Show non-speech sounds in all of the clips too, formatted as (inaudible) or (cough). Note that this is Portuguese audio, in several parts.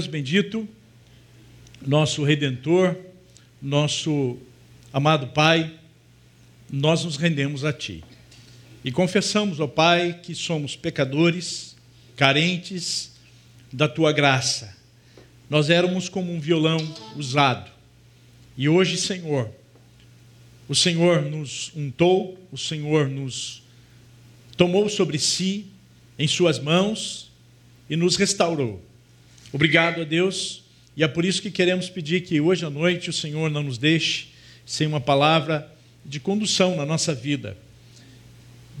Deus bendito, nosso redentor, nosso amado Pai, nós nos rendemos a Ti. E confessamos, ó Pai, que somos pecadores, carentes da Tua graça. Nós éramos como um violão usado. E hoje, Senhor, o Senhor nos untou, o Senhor nos tomou sobre si, em Suas mãos, e nos restaurou. Obrigado a Deus, e é por isso que queremos pedir que hoje à noite o Senhor não nos deixe sem uma palavra de condução na nossa vida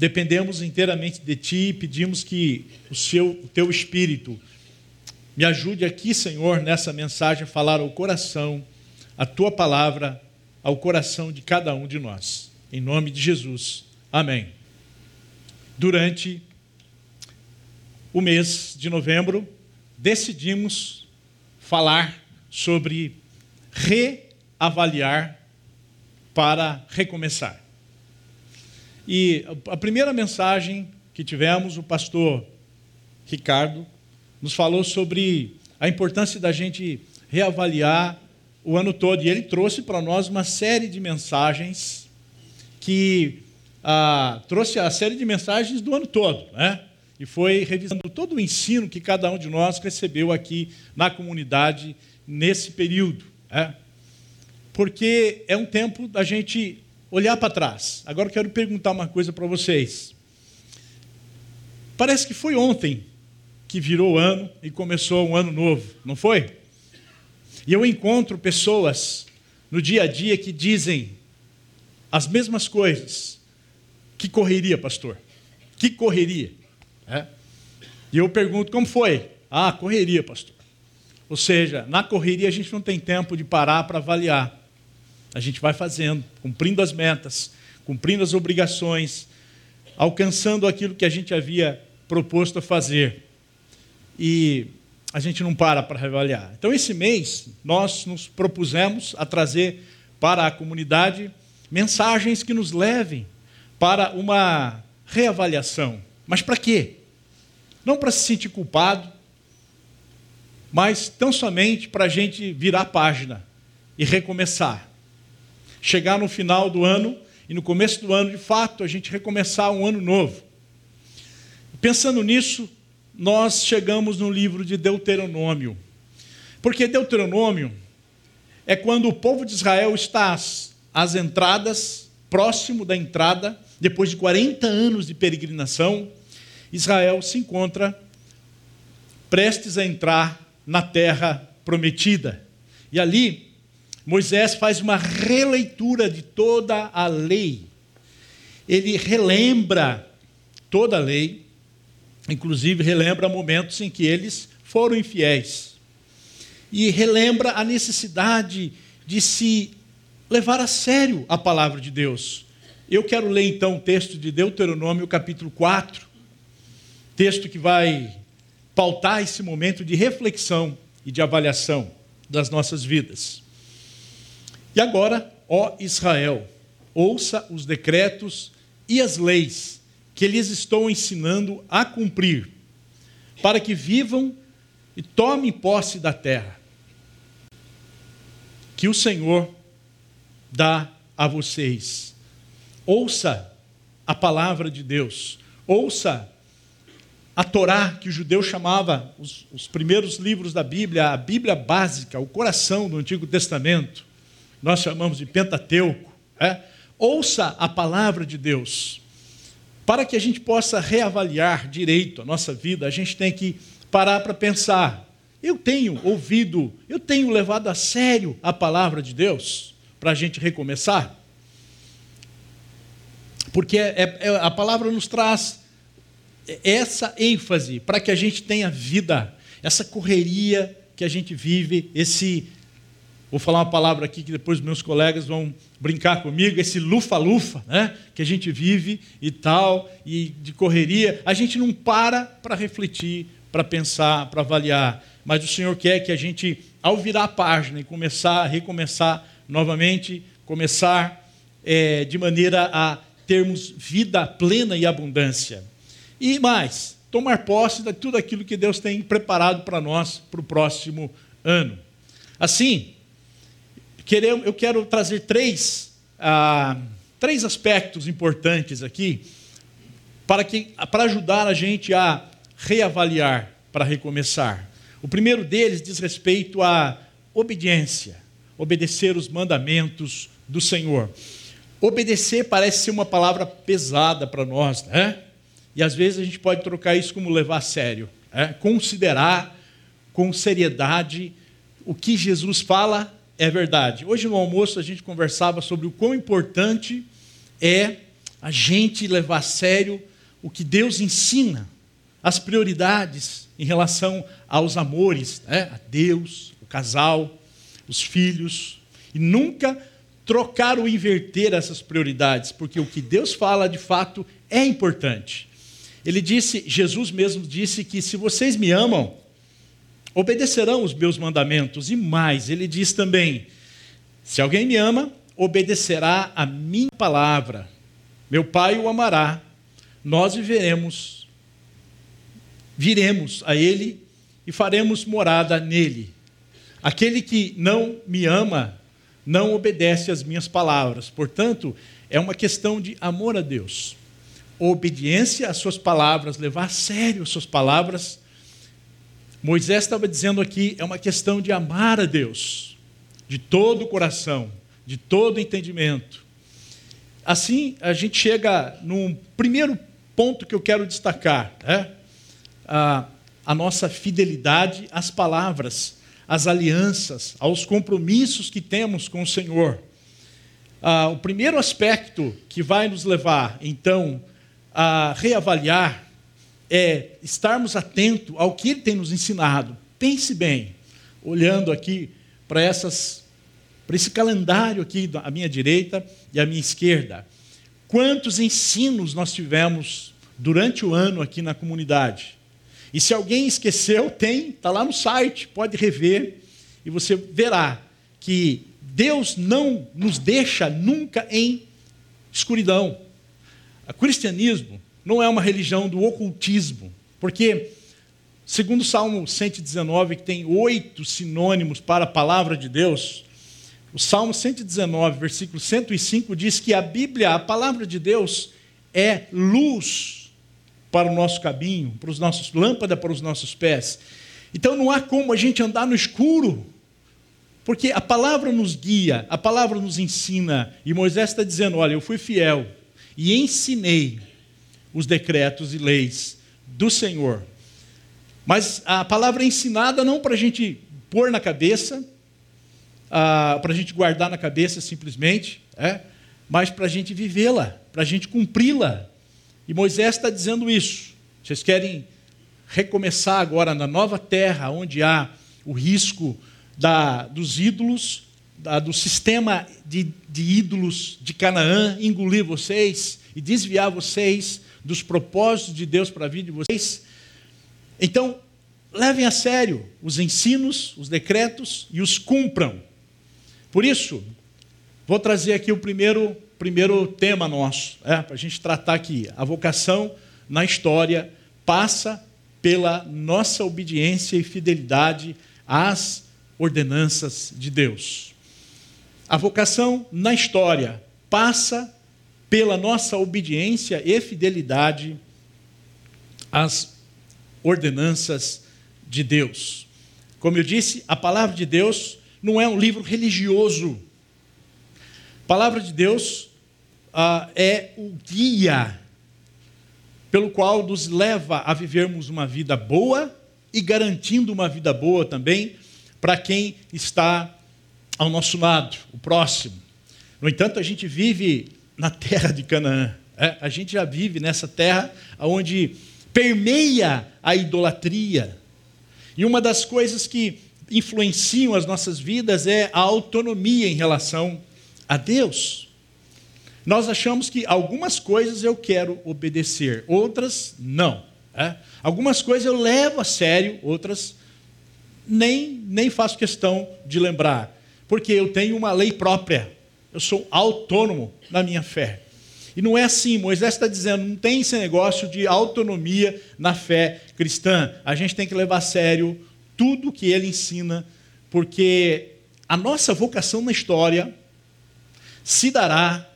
dependemos inteiramente de Ti e pedimos que o, seu, o Teu Espírito me ajude aqui, Senhor, nessa mensagem a falar ao coração, a Tua palavra ao coração de cada um de nós. Em nome de Jesus. Amém. Durante o mês de novembro, decidimos falar sobre reavaliar para recomeçar. E a primeira mensagem que tivemos, o pastor Ricardo nos falou sobre a importância da gente reavaliar o ano todo. E ele trouxe para nós uma série de mensagens que ah, trouxe a série de mensagens do ano todo, né? E foi revisando todo o ensino que cada um de nós recebeu aqui na comunidade nesse período. Né? Porque é um tempo da gente olhar para trás. Agora quero perguntar uma coisa para vocês. Parece que foi ontem que virou ano e começou um ano novo, não foi? E eu encontro pessoas no dia a dia que dizem as mesmas coisas. Que correria, pastor? Que correria? É? E eu pergunto, como foi? Ah, correria, pastor. Ou seja, na correria a gente não tem tempo de parar para avaliar. A gente vai fazendo, cumprindo as metas, cumprindo as obrigações, alcançando aquilo que a gente havia proposto a fazer. E a gente não para para reavaliar. Então, esse mês, nós nos propusemos a trazer para a comunidade mensagens que nos levem para uma reavaliação. Mas para quê? Não para se sentir culpado, mas tão somente para a gente virar a página e recomeçar chegar no final do ano e no começo do ano, de fato, a gente recomeçar um ano novo. Pensando nisso, nós chegamos no livro de Deuteronômio. Porque Deuteronômio é quando o povo de Israel está às, às entradas, próximo da entrada, depois de 40 anos de peregrinação, Israel se encontra prestes a entrar na terra prometida. E ali Moisés faz uma releitura de toda a lei. Ele relembra toda a lei, inclusive relembra momentos em que eles foram infiéis. E relembra a necessidade de se levar a sério a palavra de Deus. Eu quero ler então o texto de Deuteronômio, capítulo 4, texto que vai pautar esse momento de reflexão e de avaliação das nossas vidas. E agora, ó Israel, ouça os decretos e as leis que lhes estou ensinando a cumprir, para que vivam e tomem posse da terra, que o Senhor dá a vocês. Ouça a palavra de Deus, ouça a Torá, que o judeu chamava os, os primeiros livros da Bíblia, a Bíblia básica, o coração do Antigo Testamento nós chamamos de Pentateuco. É? Ouça a palavra de Deus. Para que a gente possa reavaliar direito a nossa vida, a gente tem que parar para pensar. Eu tenho ouvido, eu tenho levado a sério a palavra de Deus para a gente recomeçar? Porque é, é, a palavra nos traz essa ênfase para que a gente tenha vida, essa correria que a gente vive, esse Vou falar uma palavra aqui que depois meus colegas vão brincar comigo, esse lufa-lufa, né? que a gente vive e tal, e de correria. A gente não para para refletir, para pensar, para avaliar. Mas o Senhor quer que a gente, ao virar a página e começar recomeçar novamente, começar é, de maneira a termos vida plena e abundância. E mais, tomar posse de tudo aquilo que Deus tem preparado para nós para o próximo ano. Assim, eu quero trazer três, ah, três aspectos importantes aqui para, que, para ajudar a gente a reavaliar, para recomeçar. O primeiro deles diz respeito à obediência, obedecer os mandamentos do Senhor. Obedecer parece ser uma palavra pesada para nós, né? E às vezes a gente pode trocar isso como levar a sério, né? considerar com seriedade o que Jesus fala é verdade. Hoje no almoço a gente conversava sobre o quão importante é a gente levar a sério o que Deus ensina, as prioridades em relação aos amores, né? a Deus, o casal, os filhos, e nunca trocar ou inverter essas prioridades, porque o que Deus fala de fato é importante. Ele disse, Jesus mesmo disse que se vocês me amam, obedecerão os meus mandamentos, e mais, ele diz também: se alguém me ama, obedecerá a minha palavra. Meu Pai o amará, nós viveremos, viremos a Ele e faremos morada nele. Aquele que não me ama, não obedece às minhas palavras. Portanto, é uma questão de amor a Deus. Obediência às suas palavras, levar a sério as suas palavras. Moisés estava dizendo aqui, é uma questão de amar a Deus, de todo o coração, de todo o entendimento. Assim, a gente chega num primeiro ponto que eu quero destacar, né? a, a nossa fidelidade às palavras às alianças, aos compromissos que temos com o Senhor. Ah, o primeiro aspecto que vai nos levar, então, a reavaliar é estarmos atentos ao que Ele tem nos ensinado. Pense bem, olhando aqui para essas para esse calendário aqui à minha direita e à minha esquerda. Quantos ensinos nós tivemos durante o ano aqui na comunidade? E se alguém esqueceu, tem, está lá no site, pode rever, e você verá que Deus não nos deixa nunca em escuridão. O cristianismo não é uma religião do ocultismo, porque, segundo o Salmo 119, que tem oito sinônimos para a palavra de Deus, o Salmo 119, versículo 105, diz que a Bíblia, a palavra de Deus, é luz para o nosso caminho, para os nossos lâmpada para os nossos pés. Então não há como a gente andar no escuro, porque a palavra nos guia, a palavra nos ensina. E Moisés está dizendo: olha, eu fui fiel e ensinei os decretos e leis do Senhor. Mas a palavra ensinada não para a gente pôr na cabeça, para a gente guardar na cabeça simplesmente, é, mas para a gente vivê-la, para a gente cumpri-la. E Moisés está dizendo isso. Vocês querem recomeçar agora na nova terra, onde há o risco da, dos ídolos, do sistema de, de ídolos de Canaã engolir vocês e desviar vocês dos propósitos de Deus para a vida de vocês. Então, levem a sério os ensinos, os decretos e os cumpram. Por isso, vou trazer aqui o primeiro primeiro tema nosso, é, para a gente tratar aqui. A vocação na história passa pela nossa obediência e fidelidade às ordenanças de Deus. A vocação na história passa pela nossa obediência e fidelidade às ordenanças de Deus. Como eu disse, a palavra de Deus não é um livro religioso. A palavra de Deus ah, é o guia pelo qual nos leva a vivermos uma vida boa e garantindo uma vida boa também para quem está ao nosso lado, o próximo. No entanto, a gente vive na terra de Canaã. É? A gente já vive nessa terra onde permeia a idolatria. E uma das coisas que influenciam as nossas vidas é a autonomia em relação a Deus. Nós achamos que algumas coisas eu quero obedecer, outras não. É? Algumas coisas eu levo a sério, outras nem, nem faço questão de lembrar, porque eu tenho uma lei própria, eu sou autônomo na minha fé. E não é assim. Moisés está dizendo: não tem esse negócio de autonomia na fé cristã. A gente tem que levar a sério tudo que ele ensina, porque a nossa vocação na história se dará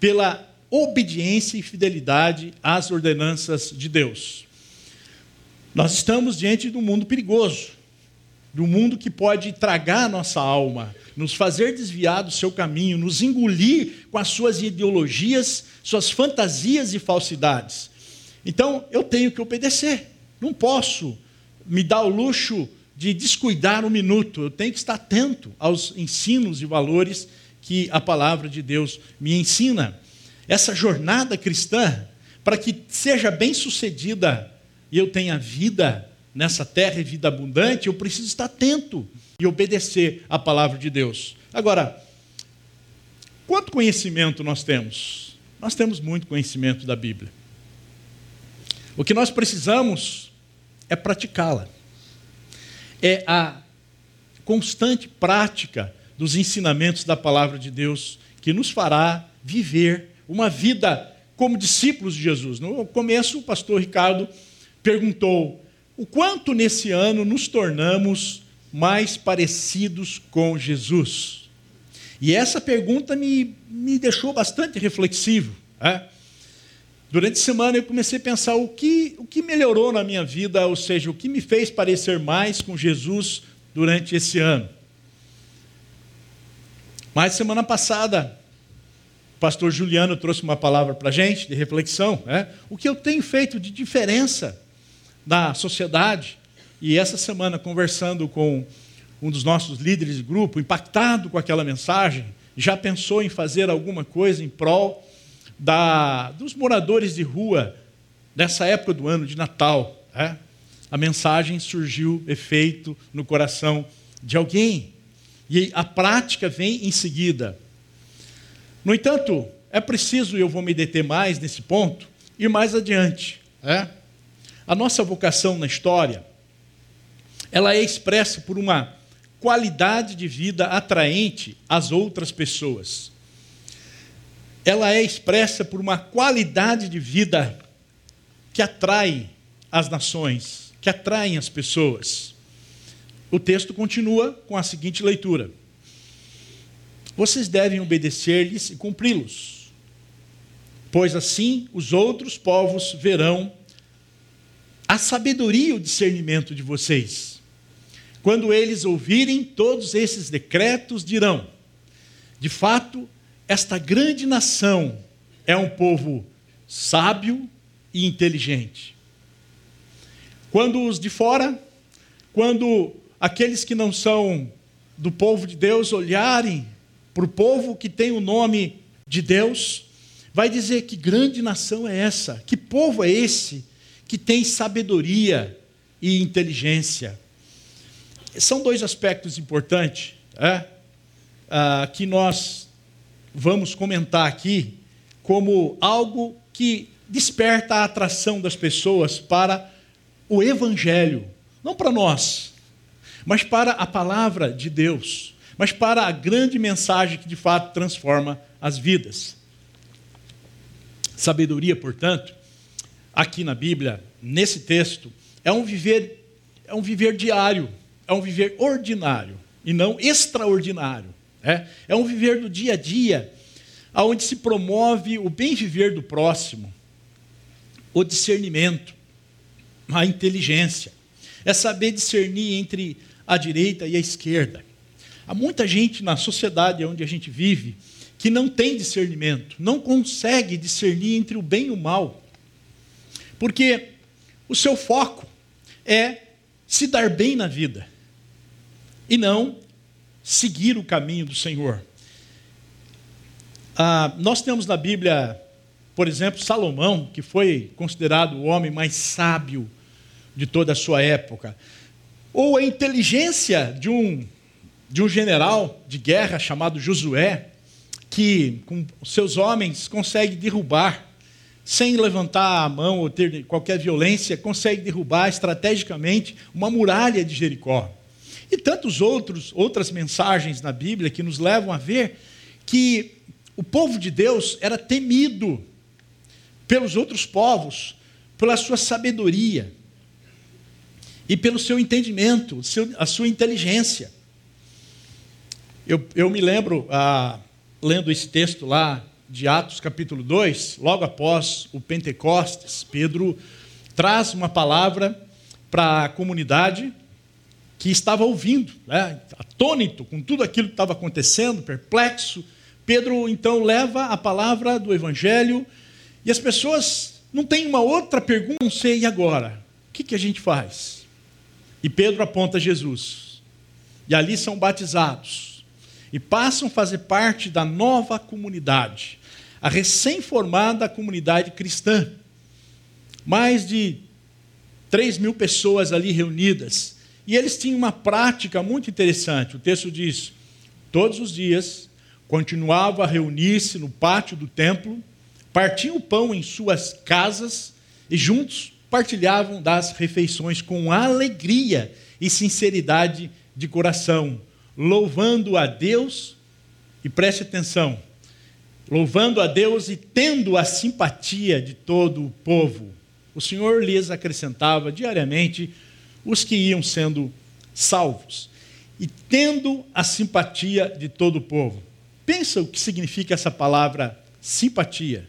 pela obediência e fidelidade às ordenanças de Deus. Nós estamos diante de um mundo perigoso, de um mundo que pode tragar a nossa alma, nos fazer desviar do seu caminho, nos engolir com as suas ideologias, suas fantasias e falsidades. Então, eu tenho que obedecer. Não posso me dar o luxo de descuidar um minuto. Eu tenho que estar atento aos ensinos e valores que a palavra de Deus me ensina. Essa jornada cristã, para que seja bem sucedida e eu tenha vida nessa terra e vida abundante, eu preciso estar atento e obedecer à palavra de Deus. Agora, quanto conhecimento nós temos? Nós temos muito conhecimento da Bíblia. O que nós precisamos é praticá-la. É a constante prática dos ensinamentos da palavra de Deus que nos fará viver uma vida como discípulos de Jesus. No começo, o pastor Ricardo perguntou: o quanto nesse ano nos tornamos mais parecidos com Jesus? E essa pergunta me, me deixou bastante reflexivo. É? Durante a semana eu comecei a pensar o que, o que melhorou na minha vida, ou seja, o que me fez parecer mais com Jesus durante esse ano. Mas semana passada, o pastor Juliano trouxe uma palavra para a gente de reflexão. É? O que eu tenho feito de diferença na sociedade? E essa semana, conversando com um dos nossos líderes de grupo, impactado com aquela mensagem, já pensou em fazer alguma coisa em prol da, dos moradores de rua nessa época do ano de Natal. É? A mensagem surgiu efeito no coração de alguém. E a prática vem em seguida. No entanto, é preciso, e eu vou me deter mais nesse ponto, ir mais adiante. É? A nossa vocação na história ela é expressa por uma qualidade de vida atraente às outras pessoas. Ela é expressa por uma qualidade de vida que atrai as nações, que atraem as pessoas. O texto continua com a seguinte leitura: Vocês devem obedecer-lhes e cumpri-los, pois assim os outros povos verão a sabedoria e o discernimento de vocês. Quando eles ouvirem todos esses decretos, dirão: de fato, esta grande nação é um povo sábio e inteligente. Quando os de fora, quando aqueles que não são do povo de Deus olharem para o povo que tem o nome de Deus, vai dizer que grande nação é essa, que povo é esse que tem sabedoria e inteligência. São dois aspectos importantes é, ah, que nós vamos comentar aqui como algo que desperta a atração das pessoas para o Evangelho, não para nós, mas para a palavra de Deus, mas para a grande mensagem que de fato transforma as vidas. Sabedoria, portanto, aqui na Bíblia, nesse texto, é um viver é um viver diário é um viver ordinário e não extraordinário. É, é um viver do dia a dia, onde se promove o bem viver do próximo, o discernimento, a inteligência. É saber discernir entre a direita e a esquerda. Há muita gente na sociedade onde a gente vive que não tem discernimento, não consegue discernir entre o bem e o mal, porque o seu foco é se dar bem na vida e não seguir o caminho do Senhor. Ah, nós temos na Bíblia, por exemplo, Salomão, que foi considerado o homem mais sábio de toda a sua época, ou a inteligência de um, de um general de guerra chamado Josué, que com seus homens consegue derrubar, sem levantar a mão ou ter qualquer violência, consegue derrubar estrategicamente uma muralha de Jericó. E outros outras mensagens na Bíblia que nos levam a ver que o povo de Deus era temido pelos outros povos, pela sua sabedoria e pelo seu entendimento, a sua inteligência. Eu, eu me lembro, ah, lendo esse texto lá de Atos capítulo 2, logo após o Pentecostes, Pedro traz uma palavra para a comunidade que estava ouvindo, né, atônito com tudo aquilo que estava acontecendo, perplexo. Pedro então leva a palavra do Evangelho e as pessoas não têm uma outra pergunta, não sei, e agora? O que, que a gente faz? E Pedro aponta Jesus. E ali são batizados. E passam a fazer parte da nova comunidade, a recém-formada comunidade cristã. Mais de 3 mil pessoas ali reunidas. E eles tinham uma prática muito interessante. O texto diz: todos os dias continuava a reunir-se no pátio do templo, partiam o pão em suas casas e juntos partilhavam das refeições com alegria e sinceridade de coração, louvando a Deus, e preste atenção, louvando a Deus e tendo a simpatia de todo o povo. O Senhor lhes acrescentava diariamente os que iam sendo salvos, e tendo a simpatia de todo o povo. Pensa o que significa essa palavra simpatia.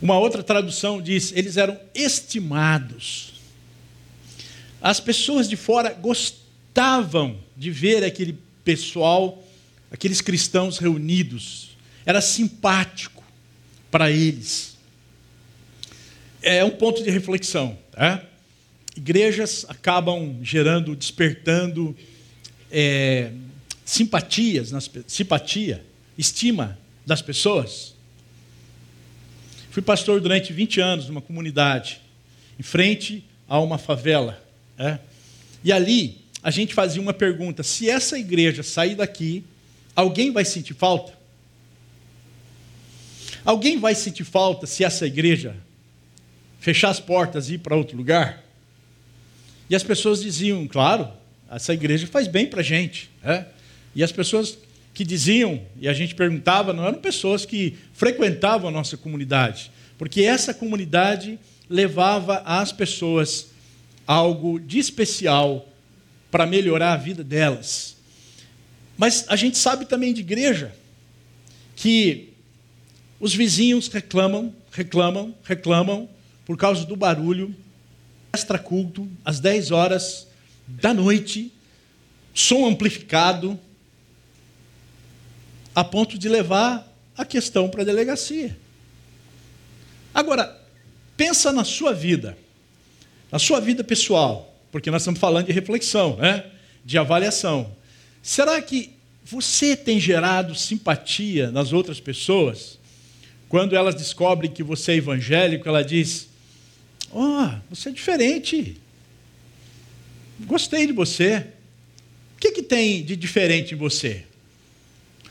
Uma outra tradução diz: eles eram estimados. As pessoas de fora gostavam de ver aquele pessoal, aqueles cristãos reunidos. Era simpático para eles. É um ponto de reflexão. Tá? Igrejas acabam gerando, despertando é, simpatias, nas, simpatia, estima das pessoas. Fui pastor durante 20 anos numa comunidade, em frente a uma favela. É? E ali a gente fazia uma pergunta: se essa igreja sair daqui, alguém vai sentir falta? Alguém vai sentir falta se essa igreja fechar as portas e ir para outro lugar? E as pessoas diziam, claro, essa igreja faz bem para a gente. É? E as pessoas que diziam, e a gente perguntava, não eram pessoas que frequentavam a nossa comunidade, porque essa comunidade levava às pessoas algo de especial para melhorar a vida delas. Mas a gente sabe também de igreja que os vizinhos reclamam, reclamam, reclamam por causa do barulho, extra culto, às 10 horas da noite, som amplificado, a ponto de levar a questão para a delegacia. Agora, pensa na sua vida, na sua vida pessoal, porque nós estamos falando de reflexão, né? de avaliação. Será que você tem gerado simpatia nas outras pessoas? Quando elas descobrem que você é evangélico, ela diz: Ó, oh, você é diferente. Gostei de você. O que, que tem de diferente em você?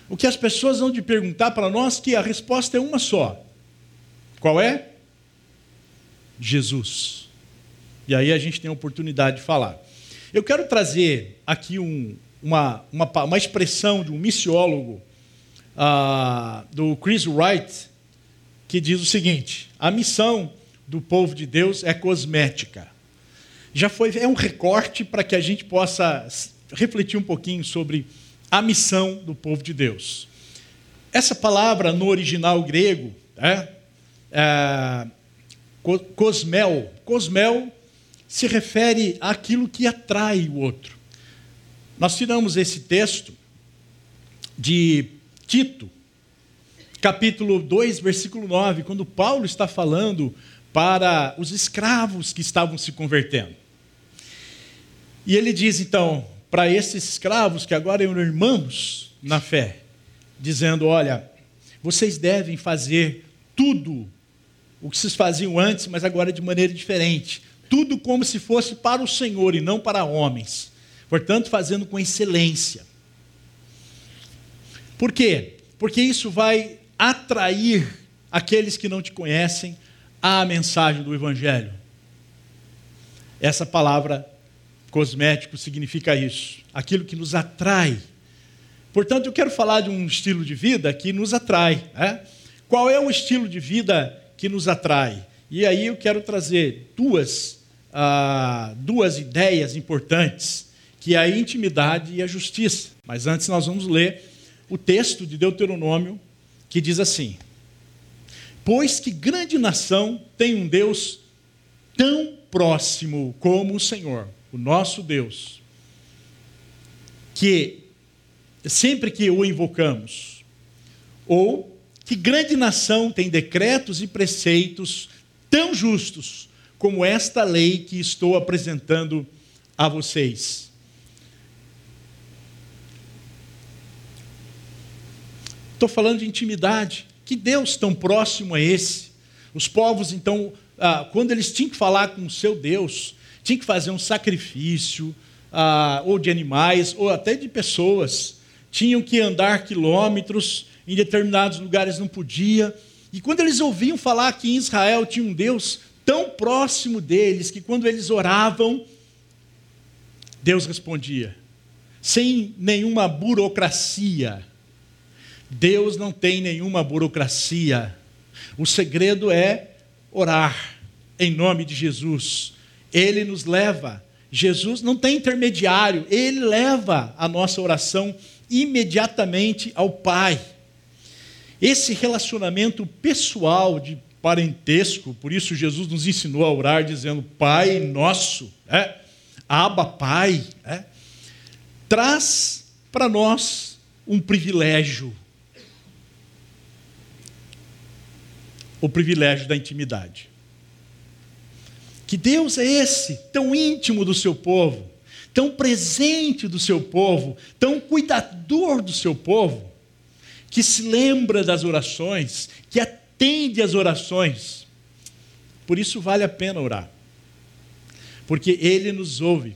O que as pessoas vão te perguntar para nós que a resposta é uma só. Qual é? Jesus. E aí a gente tem a oportunidade de falar. Eu quero trazer aqui um, uma, uma, uma, expressão de um missiólogo, uh, do Chris Wright, que diz o seguinte: a missão do povo de Deus é cosmética. Já foi é um recorte para que a gente possa refletir um pouquinho sobre a missão do povo de Deus. Essa palavra no original grego é, é cosmel. Cosmel se refere àquilo que atrai o outro. Nós tiramos esse texto de Tito, capítulo 2, versículo 9, quando Paulo está falando para os escravos que estavam se convertendo. E ele diz então: para esses escravos que agora eram irmãos na fé, dizendo: olha, vocês devem fazer tudo o que vocês faziam antes, mas agora de maneira diferente. Tudo como se fosse para o Senhor e não para homens. Portanto, fazendo com excelência. Por quê? Porque isso vai atrair aqueles que não te conhecem à mensagem do Evangelho. Essa palavra cosmético significa isso. Aquilo que nos atrai Portanto, eu quero falar de um estilo de vida que nos atrai. Né? Qual é o estilo de vida que nos atrai? E aí eu quero trazer duas, ah, duas ideias importantes, que é a intimidade e a justiça. Mas antes nós vamos ler o texto de Deuteronômio, que diz assim: Pois que grande nação tem um Deus tão próximo como o Senhor, o nosso Deus, que sempre que o invocamos, ou que grande nação tem decretos e preceitos tão justos como esta lei que estou apresentando a vocês. Estou falando de intimidade. Que Deus tão próximo é esse? Os povos, então, ah, quando eles tinham que falar com o seu Deus, tinham que fazer um sacrifício, ah, ou de animais, ou até de pessoas, tinham que andar quilômetros, em determinados lugares não podia. E quando eles ouviam falar que em Israel tinha um Deus tão próximo deles, que quando eles oravam, Deus respondia, sem nenhuma burocracia Deus não tem nenhuma burocracia. O segredo é orar em nome de Jesus. Ele nos leva. Jesus não tem intermediário, ele leva a nossa oração imediatamente ao Pai. Esse relacionamento pessoal de parentesco, por isso Jesus nos ensinou a orar dizendo Pai nosso, é, Abba Pai, é, traz para nós um privilégio o privilégio da intimidade. Que Deus é esse, tão íntimo do seu povo, tão presente do seu povo, tão cuidador do seu povo, que se lembra das orações, que atende às orações. Por isso vale a pena orar, porque Ele nos ouve.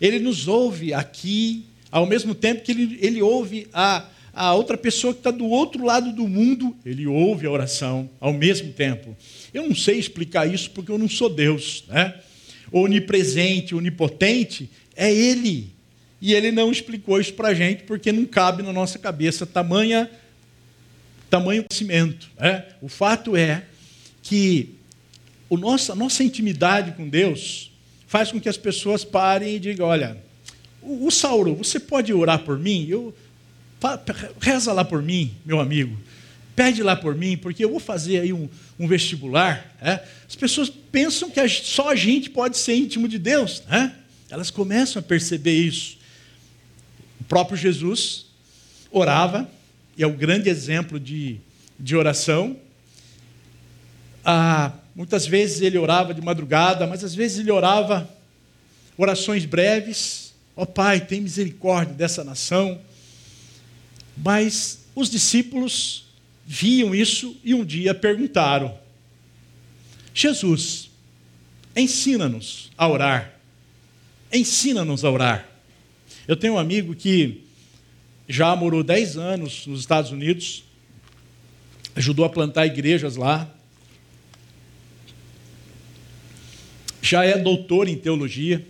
Ele nos ouve aqui, ao mesmo tempo que Ele, ele ouve a a outra pessoa que está do outro lado do mundo, ele ouve a oração ao mesmo tempo. Eu não sei explicar isso porque eu não sou Deus, né? Onipresente, onipotente, é Ele. E Ele não explicou isso para a gente porque não cabe na nossa cabeça tamanha, tamanho conhecimento. Né? O fato é que o nosso, a nossa intimidade com Deus faz com que as pessoas parem e digam: olha, o, o Sauro, você pode orar por mim? Eu, reza lá por mim, meu amigo. Pede lá por mim, porque eu vou fazer aí um, um vestibular. É? As pessoas pensam que só a gente pode ser íntimo de Deus. É? Elas começam a perceber isso. O próprio Jesus orava, e é o grande exemplo de, de oração. Ah, muitas vezes ele orava de madrugada, mas às vezes ele orava orações breves. Ó oh, Pai, tem misericórdia dessa nação mas os discípulos viam isso e um dia perguntaram: Jesus, ensina-nos a orar. Ensina-nos a orar. Eu tenho um amigo que já morou 10 anos nos Estados Unidos, ajudou a plantar igrejas lá, já é doutor em teologia.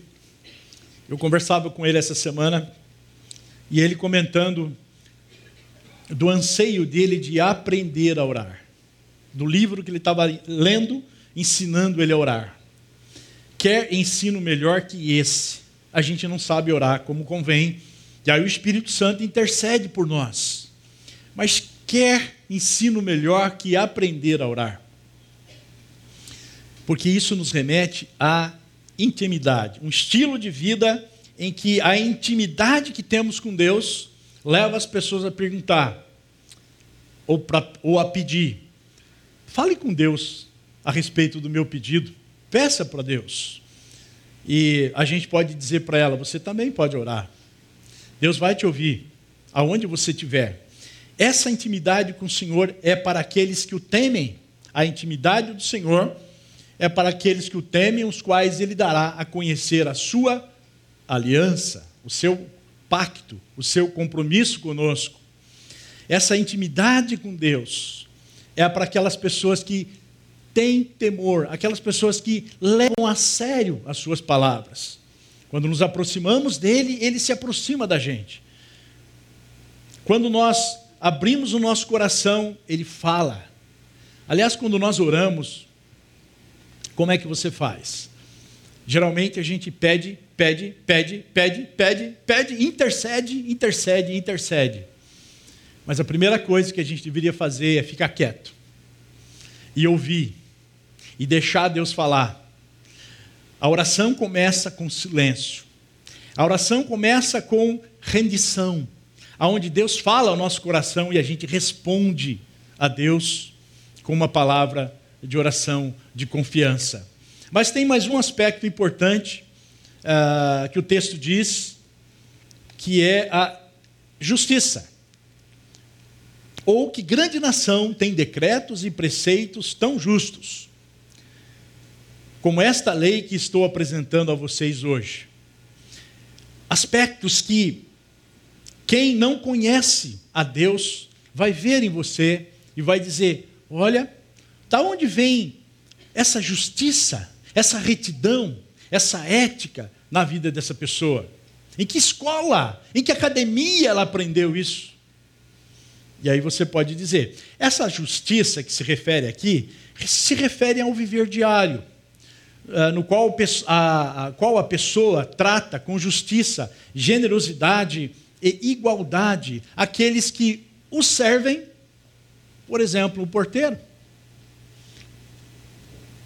Eu conversava com ele essa semana e ele comentando do anseio dele de aprender a orar. Do livro que ele estava lendo, ensinando ele a orar. Quer ensino melhor que esse? A gente não sabe orar como convém, e aí o Espírito Santo intercede por nós. Mas quer ensino melhor que aprender a orar? Porque isso nos remete à intimidade, um estilo de vida em que a intimidade que temos com Deus leva as pessoas a perguntar ou, pra, ou a pedir. Fale com Deus a respeito do meu pedido. Peça para Deus. E a gente pode dizer para ela: você também pode orar. Deus vai te ouvir, aonde você estiver. Essa intimidade com o Senhor é para aqueles que o temem. A intimidade do Senhor é para aqueles que o temem, os quais ele dará a conhecer a sua aliança, o seu pacto, o seu compromisso conosco. Essa intimidade com Deus é para aquelas pessoas que têm temor, aquelas pessoas que levam a sério as suas palavras. Quando nos aproximamos dele, ele se aproxima da gente. Quando nós abrimos o nosso coração, ele fala. Aliás, quando nós oramos, como é que você faz? Geralmente a gente pede, pede, pede, pede, pede, pede, intercede, intercede, intercede. Mas a primeira coisa que a gente deveria fazer é ficar quieto e ouvir e deixar Deus falar. A oração começa com silêncio. A oração começa com rendição, aonde Deus fala ao nosso coração e a gente responde a Deus com uma palavra de oração de confiança. Mas tem mais um aspecto importante uh, que o texto diz, que é a justiça. Ou que grande nação tem decretos e preceitos tão justos como esta lei que estou apresentando a vocês hoje. Aspectos que quem não conhece a Deus vai ver em você e vai dizer: olha, da onde vem essa justiça, essa retidão, essa ética na vida dessa pessoa? Em que escola, em que academia ela aprendeu isso? E aí você pode dizer: essa justiça que se refere aqui se refere ao viver diário no qual a, a, qual a pessoa trata com justiça, generosidade e igualdade aqueles que o servem, por exemplo, o porteiro,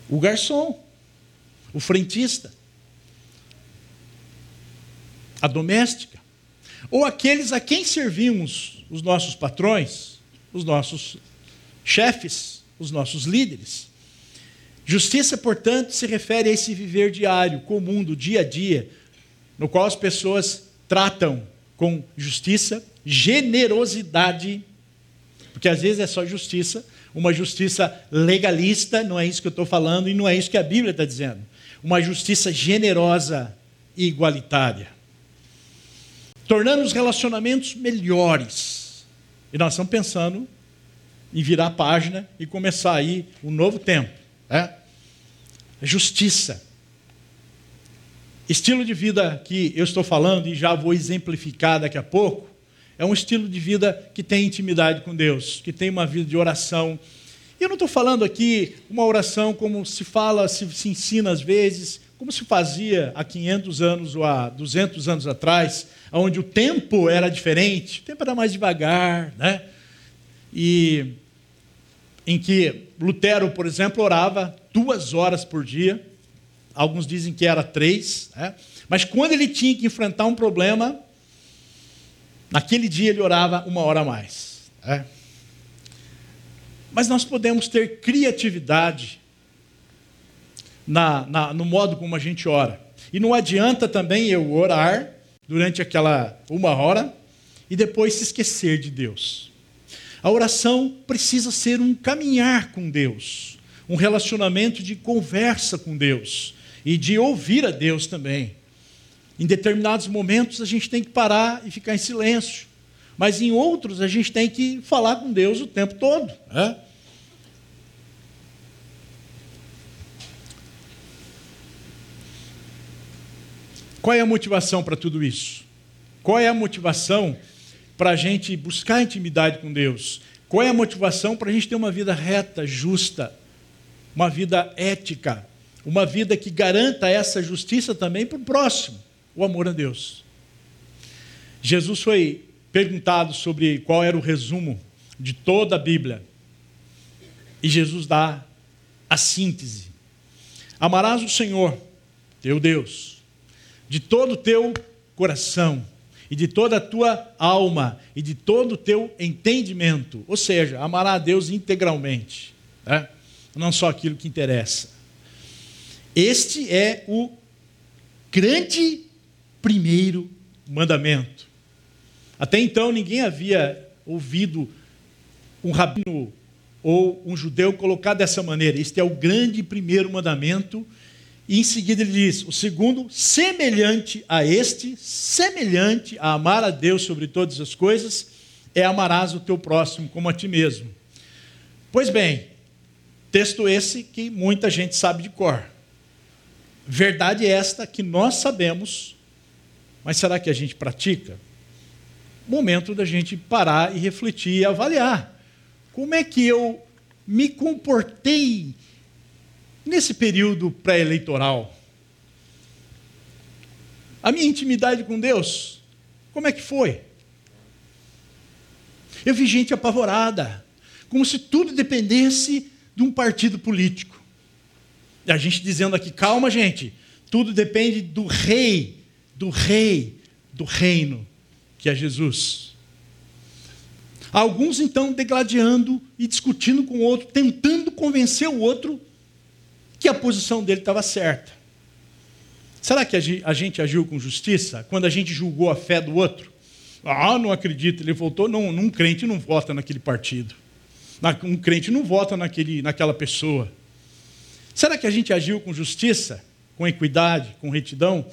o garçom, o frentista, a doméstica, ou aqueles a quem servimos os nossos patrões, os nossos chefes, os nossos líderes. Justiça, portanto, se refere a esse viver diário, comum, do dia a dia, no qual as pessoas tratam com justiça, generosidade, porque às vezes é só justiça, uma justiça legalista, não é isso que eu estou falando e não é isso que a Bíblia está dizendo. Uma justiça generosa e igualitária. Tornando os relacionamentos melhores. E nós estamos pensando em virar a página e começar aí um novo tempo. É? Justiça. Estilo de vida que eu estou falando e já vou exemplificar daqui a pouco, é um estilo de vida que tem intimidade com Deus, que tem uma vida de oração. E eu não estou falando aqui uma oração como se fala, se, se ensina às vezes, como se fazia há 500 anos ou há 200 anos atrás, onde o tempo era diferente, o tempo era mais devagar, né? E em que Lutero, por exemplo, orava duas horas por dia, alguns dizem que era três, né? mas quando ele tinha que enfrentar um problema, naquele dia ele orava uma hora a mais. Né? Mas nós podemos ter criatividade na, na, no modo como a gente ora. E não adianta também eu orar durante aquela uma hora e depois se esquecer de Deus. A oração precisa ser um caminhar com Deus, um relacionamento de conversa com Deus e de ouvir a Deus também. Em determinados momentos a gente tem que parar e ficar em silêncio, mas em outros a gente tem que falar com Deus o tempo todo. Né? Qual é a motivação para tudo isso? Qual é a motivação para a gente buscar intimidade com Deus? Qual é a motivação para a gente ter uma vida reta, justa, uma vida ética, uma vida que garanta essa justiça também para o próximo, o amor a Deus? Jesus foi perguntado sobre qual era o resumo de toda a Bíblia. E Jesus dá a síntese: Amarás o Senhor, teu Deus, de todo o teu coração e de toda a tua alma e de todo o teu entendimento. Ou seja, amará a Deus integralmente, né? Não só aquilo que interessa. Este é o grande primeiro mandamento. Até então ninguém havia ouvido um rabino ou um judeu colocar dessa maneira. Este é o grande primeiro mandamento e em seguida ele diz: o segundo, semelhante a este, semelhante a amar a Deus sobre todas as coisas, é amarás o teu próximo como a ti mesmo. Pois bem, texto esse que muita gente sabe de cor. Verdade esta que nós sabemos, mas será que a gente pratica? momento da gente parar e refletir e avaliar. Como é que eu me comportei nesse período pré-eleitoral? A minha intimidade com Deus, como é que foi? Eu vi gente apavorada, como se tudo dependesse de um partido político. E a gente dizendo aqui, calma, gente, tudo depende do rei, do rei, do reino, que é Jesus. Alguns então degladiando e discutindo com o outro, tentando convencer o outro que a posição dele estava certa. Será que a gente agiu com justiça quando a gente julgou a fé do outro? Ah, não acredito, ele votou. Não, um crente não vota naquele partido. Um crente não vota naquele, naquela pessoa. Será que a gente agiu com justiça, com equidade, com retidão?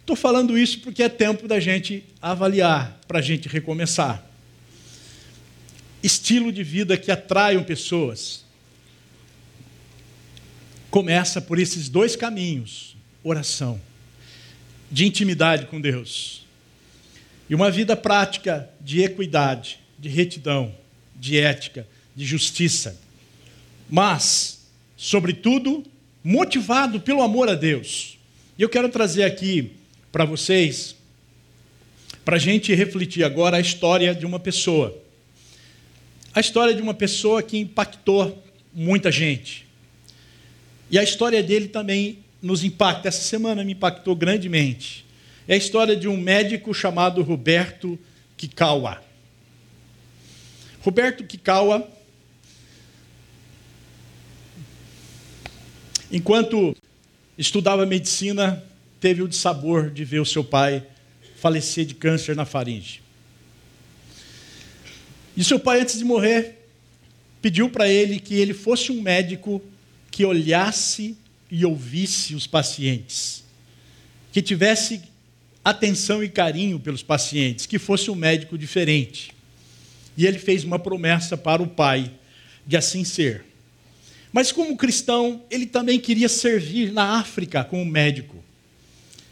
Estou falando isso porque é tempo da gente avaliar, para a gente recomeçar. Estilo de vida que atraiam pessoas. Começa por esses dois caminhos: oração, de intimidade com Deus, e uma vida prática de equidade, de retidão, de ética, de justiça. Mas, sobretudo, motivado pelo amor a Deus. E eu quero trazer aqui para vocês, para a gente refletir agora a história de uma pessoa. A história de uma pessoa que impactou muita gente. E a história dele também nos impacta. Essa semana me impactou grandemente. É a história de um médico chamado Roberto Kikawa. Roberto Kikawa Enquanto estudava medicina, teve o dissabor de ver o seu pai falecer de câncer na faringe. E seu pai, antes de morrer, pediu para ele que ele fosse um médico que olhasse e ouvisse os pacientes, que tivesse atenção e carinho pelos pacientes, que fosse um médico diferente. E ele fez uma promessa para o pai de assim ser. Mas, como cristão, ele também queria servir na África como médico.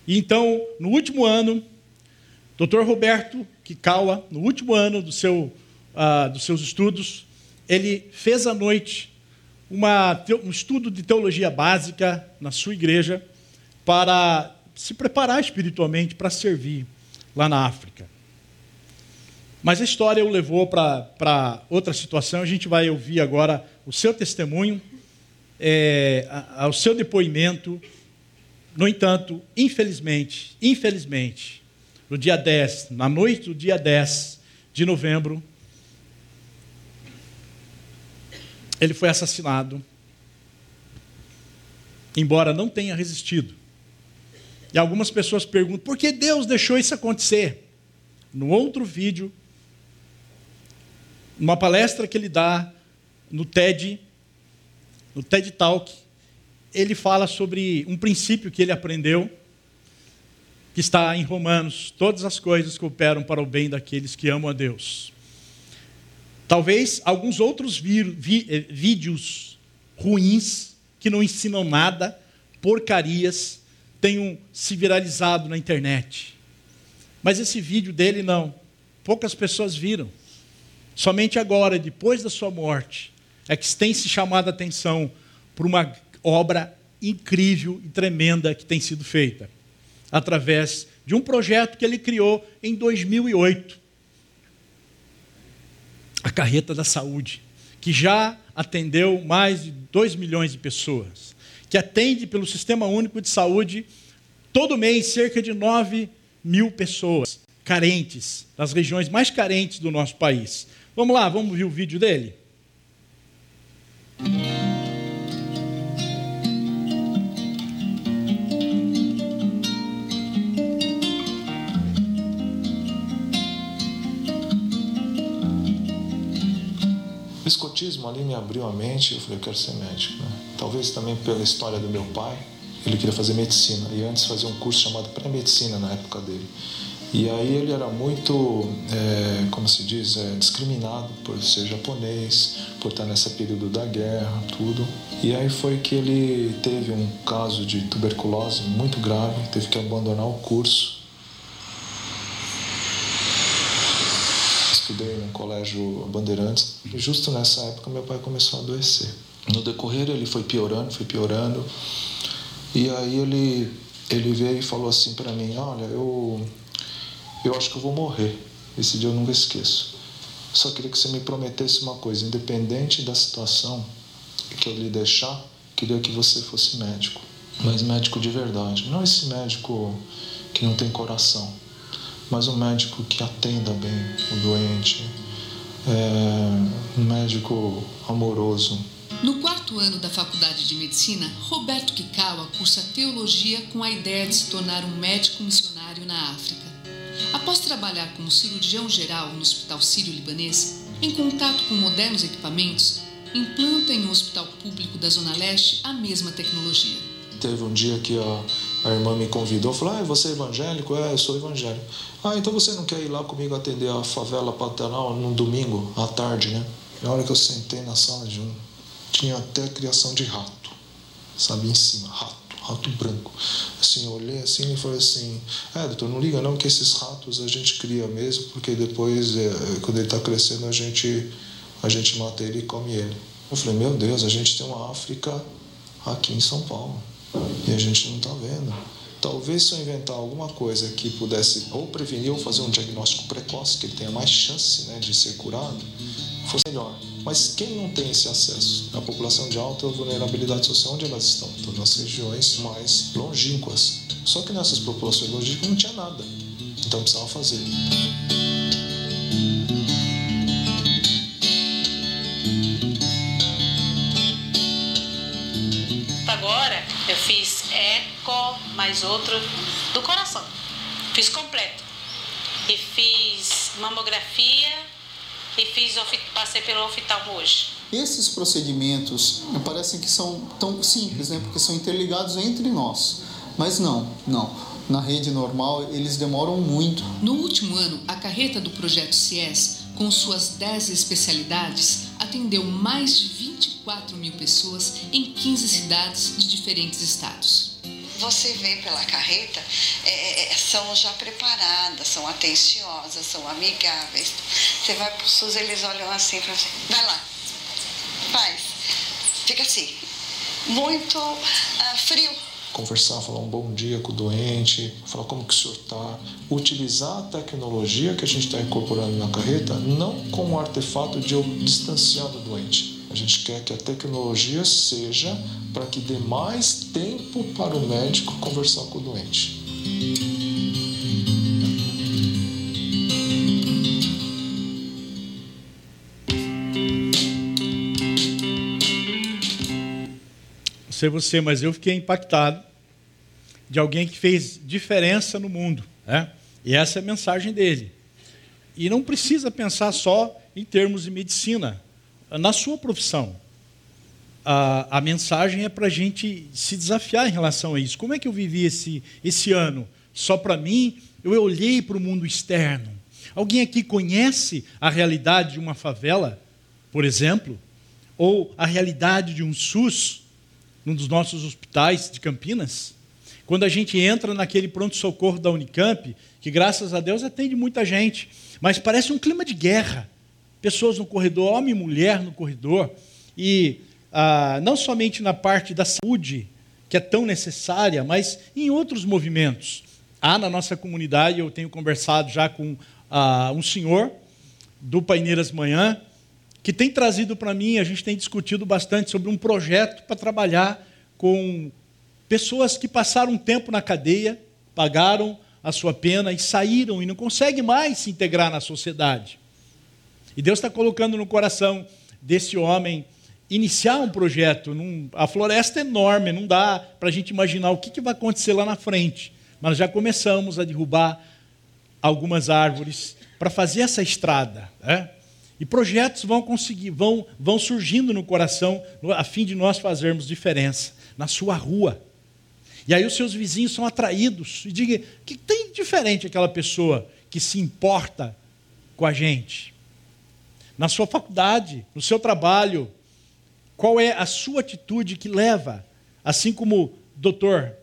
E então, no último ano, Dr. Roberto Kikawa, no último ano do seu, uh, dos seus estudos, ele fez à noite uma, um estudo de teologia básica na sua igreja para se preparar espiritualmente para servir lá na África. Mas a história o levou para outra situação, a gente vai ouvir agora o seu testemunho é, ao seu depoimento. No entanto, infelizmente, infelizmente, no dia 10, na noite do dia 10 de novembro, ele foi assassinado, embora não tenha resistido. E algumas pessoas perguntam: por que Deus deixou isso acontecer? No outro vídeo, numa palestra que ele dá no TED, no TED Talk, ele fala sobre um princípio que ele aprendeu, que está em Romanos: todas as coisas cooperam para o bem daqueles que amam a Deus. Talvez alguns outros vi, eh, vídeos ruins, que não ensinam nada, porcarias, tenham se viralizado na internet. Mas esse vídeo dele não. Poucas pessoas viram. Somente agora, depois da sua morte, é que tem se chamado a atenção por uma obra incrível e tremenda que tem sido feita, através de um projeto que ele criou em 2008 a Carreta da Saúde, que já atendeu mais de 2 milhões de pessoas, que atende pelo Sistema Único de Saúde todo mês cerca de 9 mil pessoas carentes, das regiões mais carentes do nosso país. Vamos lá, vamos ver o vídeo dele? O escotismo ali me abriu a mente, eu falei, eu quero ser médico. Né? Talvez também pela história do meu pai, ele queria fazer medicina, e antes fazia um curso chamado pré-medicina na época dele. E aí ele era muito, é, como se diz, é, discriminado por ser japonês, por estar nesse período da guerra, tudo. E aí foi que ele teve um caso de tuberculose muito grave, teve que abandonar o curso. Colégio Bandeirantes. E justo nessa época meu pai começou a adoecer. No decorrer ele foi piorando, foi piorando. E aí ele ele veio e falou assim para mim, olha, eu eu acho que eu vou morrer. Esse dia eu nunca esqueço. Só queria que você me prometesse uma coisa, independente da situação que eu lhe deixar, queria que você fosse médico. Mas médico de verdade, não esse médico que não tem coração, mas um médico que atenda bem o doente, é, um médico amoroso. No quarto ano da faculdade de medicina, Roberto Kikawa cursa teologia com a ideia de se tornar um médico missionário na África. Após trabalhar como cirurgião geral no Hospital Sírio-Libanês, em contato com modernos equipamentos, implanta em um hospital público da Zona Leste a mesma tecnologia. Teve um dia que a, a irmã me convidou, falou: Ah, você é evangélico? É, eu sou evangélico. Ah, então você não quer ir lá comigo atender a favela paternal no domingo, à tarde, né? Na hora que eu sentei na sala de um, tinha até criação de rato, sabe, em cima, rato, rato branco. Assim, eu olhei assim e falei assim: É, doutor, não liga não que esses ratos a gente cria mesmo, porque depois, é, quando ele está crescendo, a gente, a gente mata ele e come ele. Eu falei: Meu Deus, a gente tem uma África aqui em São Paulo e a gente não está vendo. Talvez se eu inventar alguma coisa que pudesse ou prevenir ou fazer um diagnóstico precoce, que ele tenha mais chance né, de ser curado, fosse melhor. Mas quem não tem esse acesso? A população de alta vulnerabilidade social, onde elas estão? Estão nas regiões mais longínquas. Só que nessas populações longínquas não tinha nada. Então precisava fazer. Mais outro do coração. Fiz completo. E fiz mamografia e fiz passei pelo oftalmo hoje. Esses procedimentos parecem que são tão simples, né? Porque são interligados entre nós. Mas não, não. Na rede normal eles demoram muito. No último ano, a carreta do projeto CIES, com suas 10 especialidades, atendeu mais de 24 mil pessoas em 15 cidades de diferentes estados você vê pela carreta, é, são já preparadas, são atenciosas, são amigáveis. Você vai para o SUS, eles olham assim para você, vai lá, faz. Fica assim, muito uh, frio. Conversar, falar um bom dia com o doente, falar como que o senhor está. Utilizar a tecnologia que a gente está incorporando na carreta, não como artefato de eu distanciar do doente. A gente quer que a tecnologia seja para que dê mais tempo para o médico conversar com o doente. Não sei você, mas eu fiquei impactado de alguém que fez diferença no mundo. Né? E essa é a mensagem dele. E não precisa pensar só em termos de medicina, na sua profissão. A, a mensagem é para a gente se desafiar em relação a isso. Como é que eu vivi esse, esse ano? Só para mim? Eu olhei para o mundo externo. Alguém aqui conhece a realidade de uma favela, por exemplo? Ou a realidade de um SUS? num dos nossos hospitais de Campinas, quando a gente entra naquele pronto-socorro da Unicamp, que graças a Deus atende muita gente, mas parece um clima de guerra. Pessoas no corredor, homem e mulher no corredor, e ah, não somente na parte da saúde, que é tão necessária, mas em outros movimentos. Há na nossa comunidade, eu tenho conversado já com ah, um senhor do Paineiras Manhã, que tem trazido para mim, a gente tem discutido bastante sobre um projeto para trabalhar com pessoas que passaram um tempo na cadeia, pagaram a sua pena e saíram e não conseguem mais se integrar na sociedade. E Deus está colocando no coração desse homem iniciar um projeto. Num, a floresta é enorme, não dá para a gente imaginar o que, que vai acontecer lá na frente. Mas já começamos a derrubar algumas árvores para fazer essa estrada. Né? E projetos vão conseguir, vão, vão surgindo no coração a fim de nós fazermos diferença na sua rua. E aí os seus vizinhos são atraídos e digam: que tem diferente aquela pessoa que se importa com a gente? Na sua faculdade, no seu trabalho, qual é a sua atitude que leva, assim como o doutor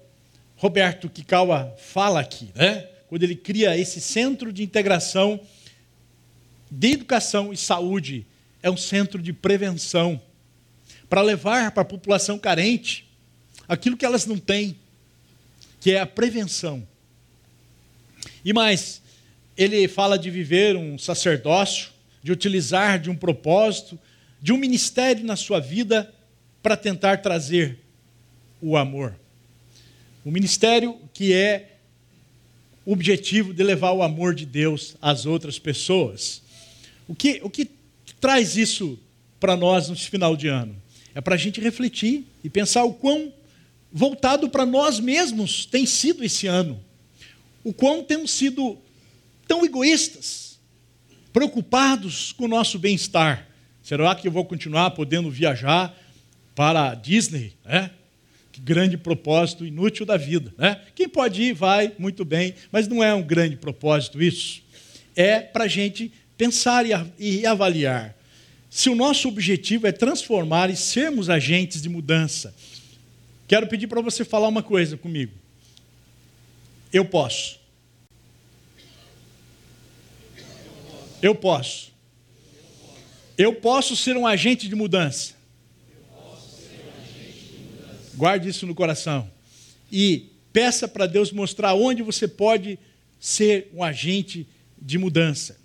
Roberto Kikawa fala aqui, né? quando ele cria esse centro de integração de educação e saúde é um centro de prevenção para levar para a população carente aquilo que elas não têm, que é a prevenção. E mais, ele fala de viver um sacerdócio, de utilizar de um propósito, de um ministério na sua vida para tentar trazer o amor. O ministério que é o objetivo de levar o amor de Deus às outras pessoas. O que, o que traz isso para nós no final de ano? É para a gente refletir e pensar o quão voltado para nós mesmos tem sido esse ano. O quão temos sido tão egoístas, preocupados com o nosso bem-estar. Será que eu vou continuar podendo viajar para a Disney? Né? Que grande propósito inútil da vida. Né? Quem pode ir, vai, muito bem, mas não é um grande propósito isso. É para a gente pensar e avaliar se o nosso objetivo é transformar e sermos agentes de mudança. Quero pedir para você falar uma coisa comigo. Eu posso. Eu posso. Eu posso ser um agente de mudança. Guarde isso no coração. E peça para Deus mostrar onde você pode ser um agente de mudança.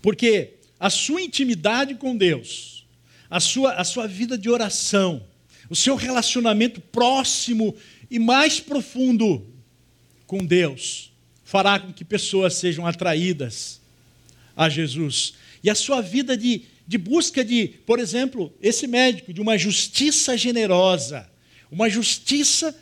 Porque a sua intimidade com Deus, a sua, a sua vida de oração, o seu relacionamento próximo e mais profundo com Deus, fará com que pessoas sejam atraídas a Jesus. E a sua vida de, de busca de, por exemplo, esse médico, de uma justiça generosa, uma justiça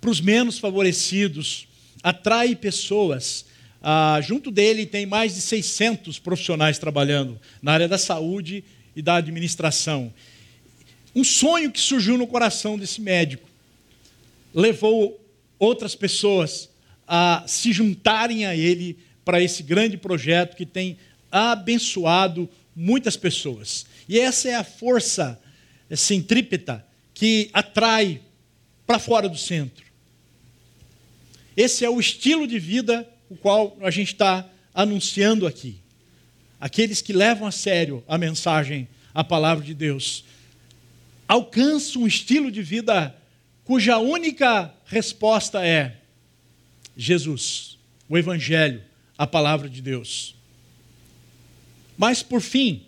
para os menos favorecidos, atrai pessoas ah, junto dele tem mais de 600 profissionais trabalhando na área da saúde e da administração. Um sonho que surgiu no coração desse médico levou outras pessoas a se juntarem a ele para esse grande projeto que tem abençoado muitas pessoas. E essa é a força centrípeta que atrai para fora do centro. Esse é o estilo de vida o qual a gente está anunciando aqui. Aqueles que levam a sério a mensagem, a palavra de Deus, alcançam um estilo de vida cuja única resposta é Jesus, o Evangelho, a palavra de Deus. Mas, por fim,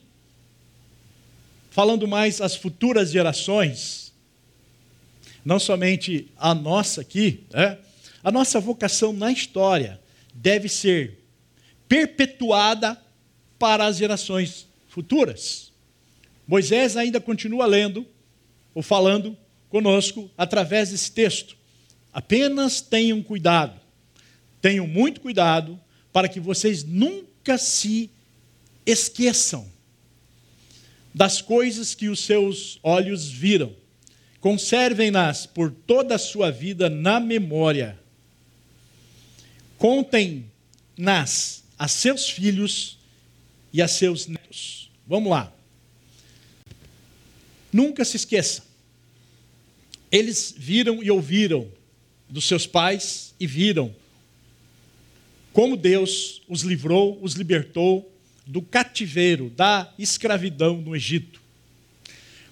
falando mais às futuras gerações, não somente a nossa aqui, né? a nossa vocação na história deve ser perpetuada para as gerações futuras. Moisés ainda continua lendo ou falando conosco através desse texto. Apenas tenham cuidado, tenham muito cuidado para que vocês nunca se esqueçam das coisas que os seus olhos viram. Conservem-nas por toda a sua vida na memória contem-nas a seus filhos e a seus netos. Vamos lá. Nunca se esqueça. Eles viram e ouviram dos seus pais e viram como Deus os livrou, os libertou do cativeiro, da escravidão no Egito.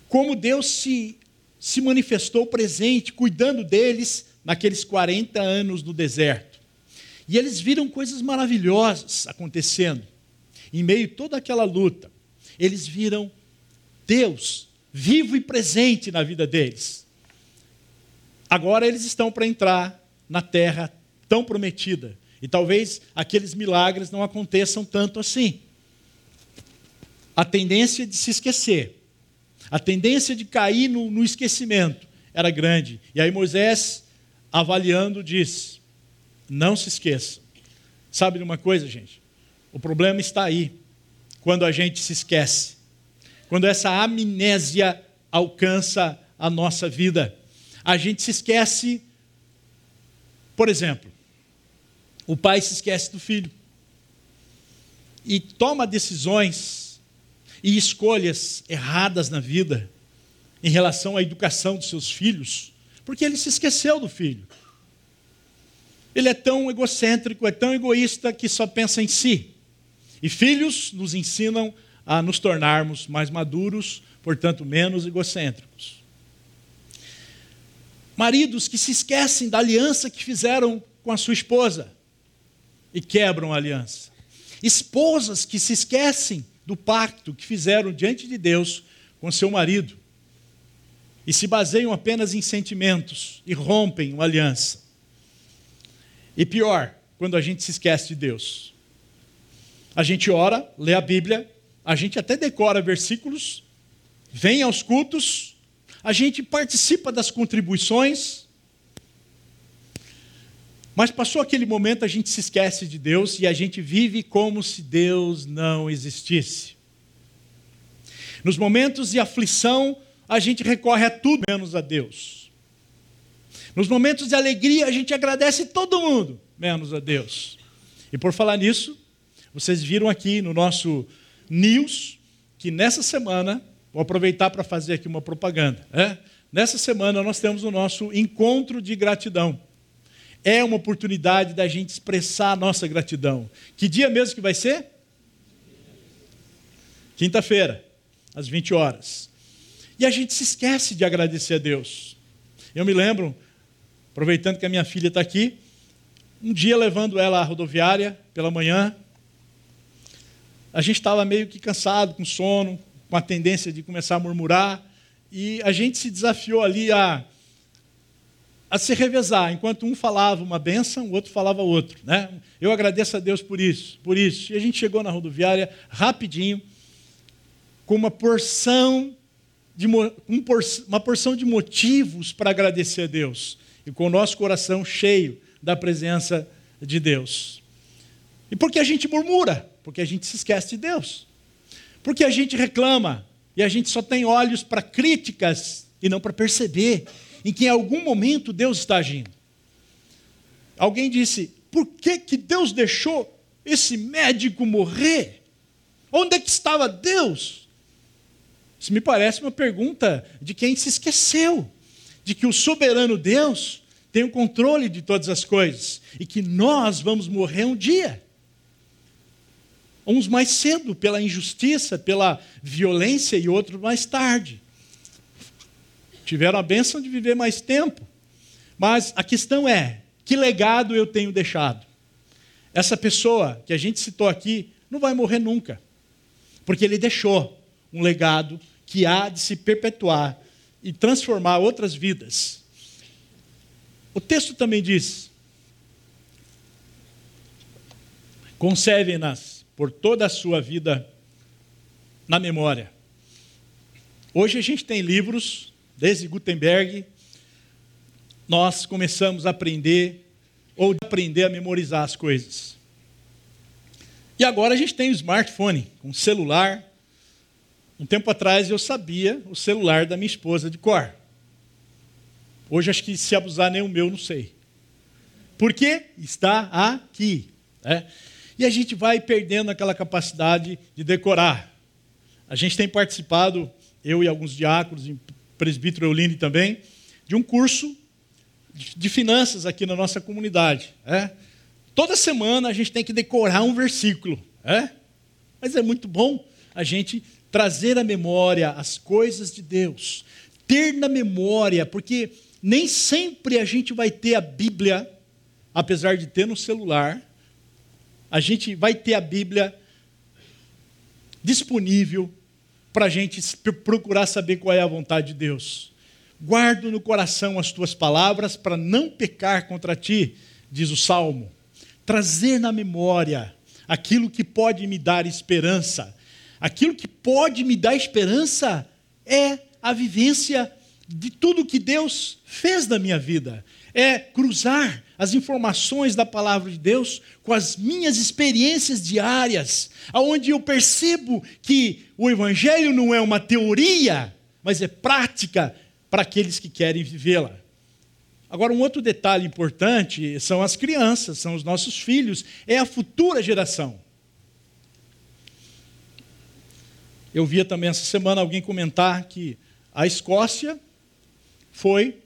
Como Deus se, se manifestou presente, cuidando deles naqueles 40 anos no deserto. E eles viram coisas maravilhosas acontecendo. Em meio a toda aquela luta, eles viram Deus vivo e presente na vida deles. Agora eles estão para entrar na terra tão prometida. E talvez aqueles milagres não aconteçam tanto assim. A tendência de se esquecer, a tendência de cair no, no esquecimento era grande. E aí Moisés, avaliando, disse: não se esqueça. Sabe de uma coisa, gente? O problema está aí, quando a gente se esquece. Quando essa amnésia alcança a nossa vida. A gente se esquece, por exemplo, o pai se esquece do filho. E toma decisões e escolhas erradas na vida em relação à educação dos seus filhos, porque ele se esqueceu do filho. Ele é tão egocêntrico, é tão egoísta que só pensa em si. E filhos nos ensinam a nos tornarmos mais maduros, portanto, menos egocêntricos. Maridos que se esquecem da aliança que fizeram com a sua esposa e quebram a aliança. Esposas que se esquecem do pacto que fizeram diante de Deus com seu marido e se baseiam apenas em sentimentos e rompem uma aliança. E pior, quando a gente se esquece de Deus. A gente ora, lê a Bíblia, a gente até decora versículos, vem aos cultos, a gente participa das contribuições, mas passou aquele momento, a gente se esquece de Deus e a gente vive como se Deus não existisse. Nos momentos de aflição, a gente recorre a tudo menos a Deus. Nos momentos de alegria, a gente agradece todo mundo, menos a Deus. E por falar nisso, vocês viram aqui no nosso news que nessa semana, vou aproveitar para fazer aqui uma propaganda. É? Nessa semana nós temos o nosso encontro de gratidão. É uma oportunidade da gente expressar a nossa gratidão. Que dia mesmo que vai ser? Quinta-feira, às 20 horas. E a gente se esquece de agradecer a Deus. Eu me lembro, aproveitando que a minha filha está aqui, um dia levando ela à rodoviária pela manhã, a gente estava meio que cansado, com sono, com a tendência de começar a murmurar, e a gente se desafiou ali a a se revezar. Enquanto um falava uma benção, o outro falava outro. Né? Eu agradeço a Deus por isso, por isso. E a gente chegou na rodoviária rapidinho, com uma porção de, uma porção de motivos para agradecer a Deus. E com o nosso coração cheio da presença de Deus. E por que a gente murmura? Porque a gente se esquece de Deus. Porque a gente reclama e a gente só tem olhos para críticas e não para perceber em que em algum momento Deus está agindo. Alguém disse: por que, que Deus deixou esse médico morrer? Onde é que estava Deus? Isso me parece uma pergunta de quem se esqueceu de que o soberano Deus tem o controle de todas as coisas e que nós vamos morrer um dia. Uns mais cedo, pela injustiça, pela violência, e outros mais tarde tiveram a bênção de viver mais tempo. Mas a questão é: que legado eu tenho deixado? Essa pessoa que a gente citou aqui não vai morrer nunca, porque ele deixou um legado que há de se perpetuar e transformar outras vidas. O texto também diz: conservem-nas por toda a sua vida na memória. Hoje a gente tem livros Desde Gutenberg, nós começamos a aprender, ou aprender a memorizar as coisas. E agora a gente tem o smartphone, um celular. Um tempo atrás eu sabia o celular da minha esposa de cor. Hoje acho que se abusar nem o meu, não sei. Por quê? Está aqui. Né? E a gente vai perdendo aquela capacidade de decorar. A gente tem participado, eu e alguns diáconos, presbítero Euline também, de um curso de finanças aqui na nossa comunidade. É? Toda semana a gente tem que decorar um versículo. É? Mas é muito bom a gente trazer à memória as coisas de Deus, ter na memória, porque nem sempre a gente vai ter a Bíblia, apesar de ter no celular, a gente vai ter a Bíblia disponível para a gente procurar saber qual é a vontade de Deus. Guardo no coração as tuas palavras para não pecar contra ti, diz o salmo. Trazer na memória aquilo que pode me dar esperança. Aquilo que pode me dar esperança é a vivência de tudo que Deus fez na minha vida. É cruzar as informações da palavra de Deus com as minhas experiências diárias, aonde eu percebo que o evangelho não é uma teoria, mas é prática para aqueles que querem vivê-la. Agora, um outro detalhe importante são as crianças, são os nossos filhos, é a futura geração. Eu via também essa semana alguém comentar que a Escócia foi,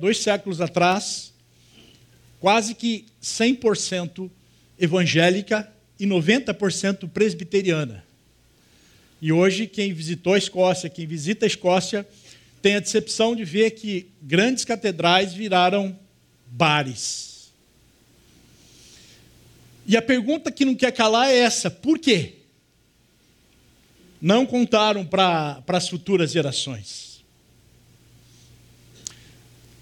dois séculos atrás, quase que 100% evangélica e 90% presbiteriana. E hoje, quem visitou a Escócia, quem visita a Escócia, tem a decepção de ver que grandes catedrais viraram bares. E a pergunta que não quer calar é essa: por quê? Não contaram para as futuras gerações.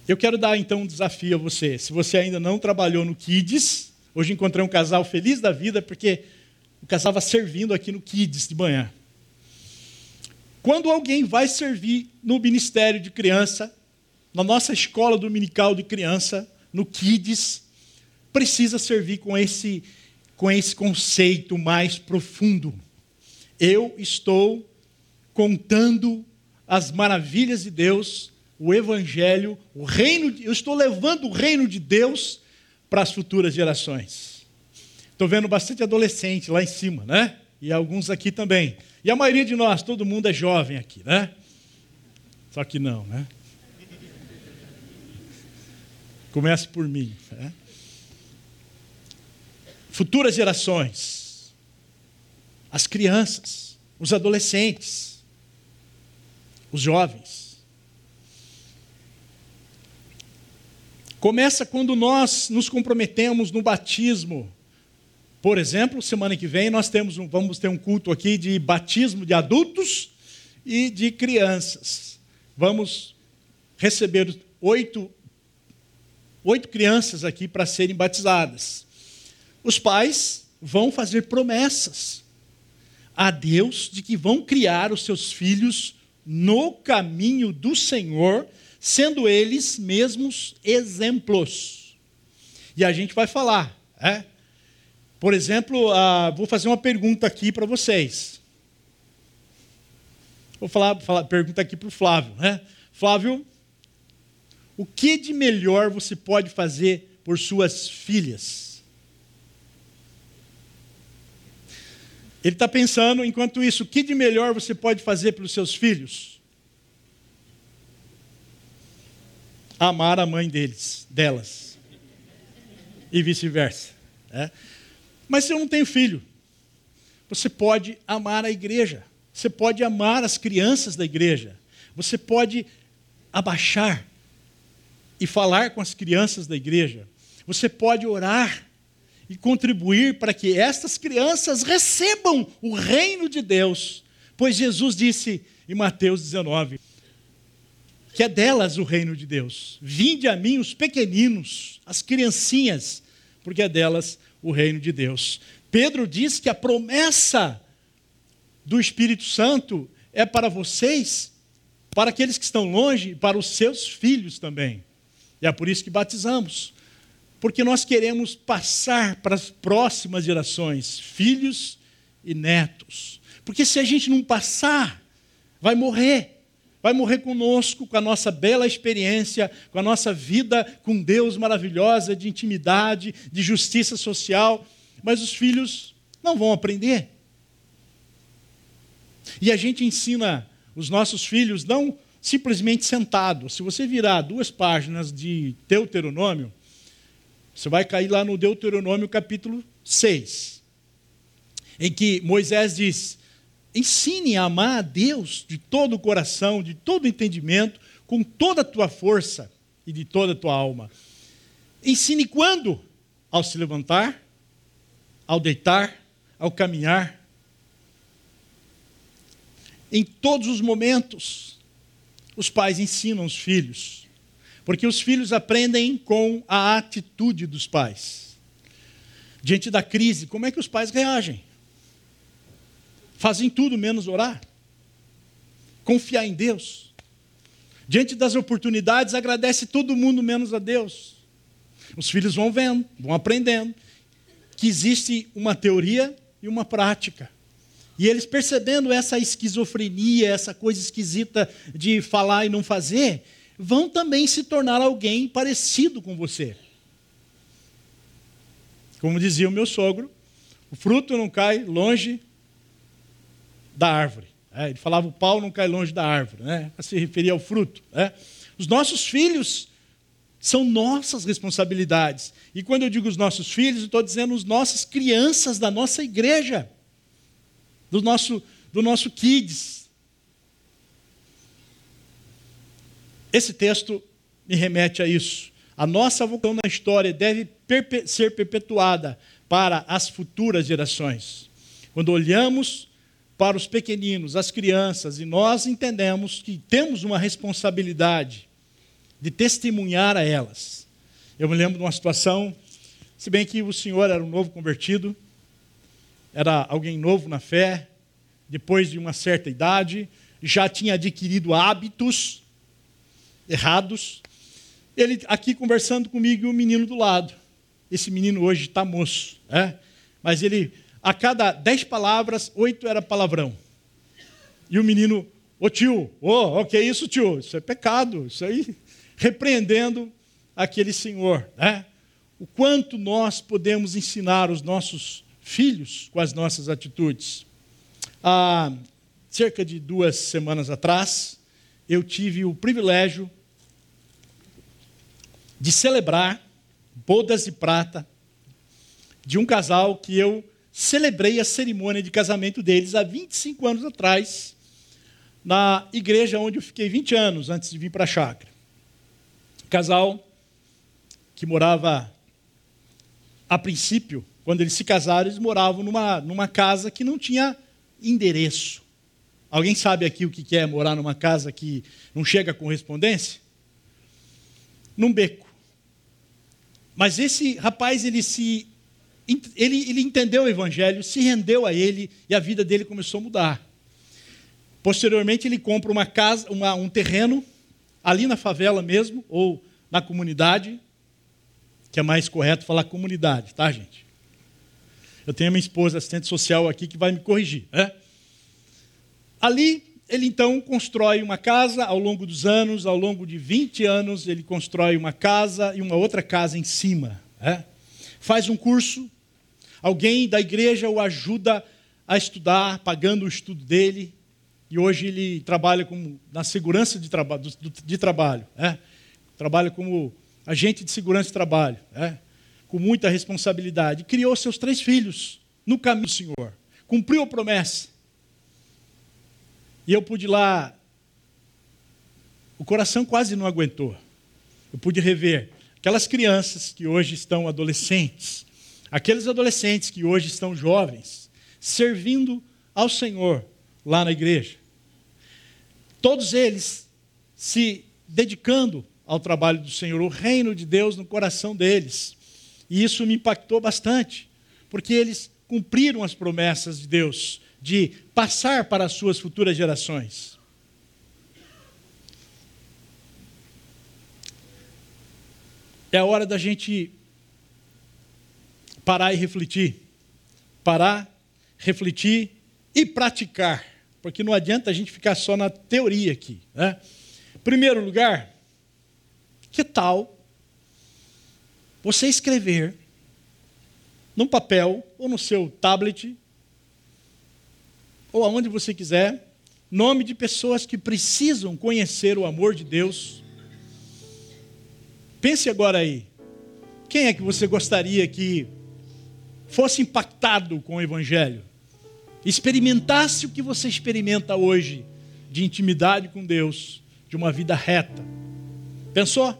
Eu quero dar então um desafio a você. Se você ainda não trabalhou no Kids, hoje encontrei um casal feliz da vida porque o casal estava servindo aqui no Kids de manhã. Quando alguém vai servir no ministério de criança, na nossa escola dominical de criança, no Kids, precisa servir com esse, com esse conceito mais profundo. Eu estou contando as maravilhas de Deus, o Evangelho, o reino, eu estou levando o reino de Deus para as futuras gerações. Estou vendo bastante adolescente lá em cima, né? E alguns aqui também. E a maioria de nós, todo mundo é jovem aqui, né? Só que não, né? Comece por mim. Né? Futuras gerações, as crianças, os adolescentes, os jovens. Começa quando nós nos comprometemos no batismo. Por exemplo, semana que vem nós temos um, vamos ter um culto aqui de batismo de adultos e de crianças. Vamos receber oito oito crianças aqui para serem batizadas. Os pais vão fazer promessas a Deus de que vão criar os seus filhos no caminho do Senhor, sendo eles mesmos exemplos. E a gente vai falar, é? Por exemplo, uh, vou fazer uma pergunta aqui para vocês. Vou falar, falar pergunta aqui para o Flávio, né? Flávio, o que de melhor você pode fazer por suas filhas? Ele está pensando, enquanto isso, o que de melhor você pode fazer pelos seus filhos? Amar a mãe deles, delas. E vice-versa. É? Mas se eu não tenho filho, você pode amar a igreja. Você pode amar as crianças da igreja. Você pode abaixar e falar com as crianças da igreja. Você pode orar e contribuir para que estas crianças recebam o reino de Deus. Pois Jesus disse em Mateus 19 que é delas o reino de Deus. Vinde a mim os pequeninos, as criancinhas, porque é delas o reino de Deus. Pedro diz que a promessa do Espírito Santo é para vocês, para aqueles que estão longe para os seus filhos também. E é por isso que batizamos. Porque nós queremos passar para as próximas gerações, filhos e netos. Porque se a gente não passar, vai morrer. Vai morrer conosco, com a nossa bela experiência, com a nossa vida com Deus maravilhosa, de intimidade, de justiça social. Mas os filhos não vão aprender. E a gente ensina os nossos filhos não simplesmente sentado. Se você virar duas páginas de Deuteronômio, você vai cair lá no Deuteronômio capítulo 6, em que Moisés diz: ensine a amar a Deus de todo o coração, de todo o entendimento, com toda a tua força e de toda a tua alma. Ensine quando? Ao se levantar, ao deitar, ao caminhar. Em todos os momentos, os pais ensinam os filhos. Porque os filhos aprendem com a atitude dos pais. Diante da crise, como é que os pais reagem? Fazem tudo menos orar? Confiar em Deus? Diante das oportunidades, agradece todo mundo menos a Deus. Os filhos vão vendo, vão aprendendo que existe uma teoria e uma prática. E eles percebendo essa esquizofrenia, essa coisa esquisita de falar e não fazer, vão também se tornar alguém parecido com você. Como dizia o meu sogro, o fruto não cai longe da árvore. É, ele falava o pau não cai longe da árvore, né? se referir ao fruto. É. Os nossos filhos São nossas responsabilidades. E quando eu digo os nossos filhos, estou dizendo os nossas crianças da nossa igreja, do nosso, do nosso kids. Esse texto me remete a isso. A nossa vocação na história deve perpe ser perpetuada para as futuras gerações. Quando olhamos para os pequeninos, as crianças, e nós entendemos que temos uma responsabilidade de testemunhar a elas. Eu me lembro de uma situação, se bem que o senhor era um novo convertido, era alguém novo na fé, depois de uma certa idade, já tinha adquirido hábitos errados. Ele aqui conversando comigo e o menino do lado. Esse menino hoje está moço, é? mas ele, a cada dez palavras, oito era palavrão. E o menino, ô tio, ô, o que é isso, tio? Isso é pecado, isso aí (laughs) repreendendo aquele senhor. Né? O quanto nós podemos ensinar os nossos filhos com as nossas atitudes. Há cerca de duas semanas atrás, eu tive o privilégio de celebrar bodas de prata de um casal que eu celebrei a cerimônia de casamento deles há 25 anos atrás, na igreja onde eu fiquei 20 anos antes de vir para a chácara casal que morava, a princípio, quando eles se casaram, eles moravam numa, numa casa que não tinha endereço. Alguém sabe aqui o que é morar numa casa que não chega correspondência? Num beco. Mas esse rapaz, ele se. Ele, ele entendeu o evangelho, se rendeu a ele e a vida dele começou a mudar. Posteriormente, ele compra uma casa, uma, um terreno ali na favela mesmo, ou na comunidade, que é mais correto falar comunidade, tá, gente? Eu tenho a minha esposa, assistente social aqui, que vai me corrigir. Né? Ali, ele então constrói uma casa ao longo dos anos, ao longo de 20 anos, ele constrói uma casa e uma outra casa em cima. Né? Faz um curso, alguém da igreja o ajuda a estudar, pagando o estudo dele, e hoje ele trabalha como, na segurança de, traba de, de trabalho. É? Trabalha como agente de segurança de trabalho, é? com muita responsabilidade. Criou seus três filhos no caminho do Senhor. Cumpriu a promessa. E eu pude lá. O coração quase não aguentou. Eu pude rever aquelas crianças que hoje estão adolescentes, aqueles adolescentes que hoje estão jovens, servindo ao Senhor lá na igreja todos eles se dedicando ao trabalho do Senhor, o reino de Deus no coração deles. E isso me impactou bastante, porque eles cumpriram as promessas de Deus de passar para as suas futuras gerações. É a hora da gente parar e refletir. Parar, refletir e praticar porque não adianta a gente ficar só na teoria aqui. Né? Primeiro lugar, que tal você escrever num papel ou no seu tablet ou aonde você quiser, nome de pessoas que precisam conhecer o amor de Deus. Pense agora aí. Quem é que você gostaria que fosse impactado com o evangelho? experimentasse o que você experimenta hoje de intimidade com Deus, de uma vida reta. Pensou?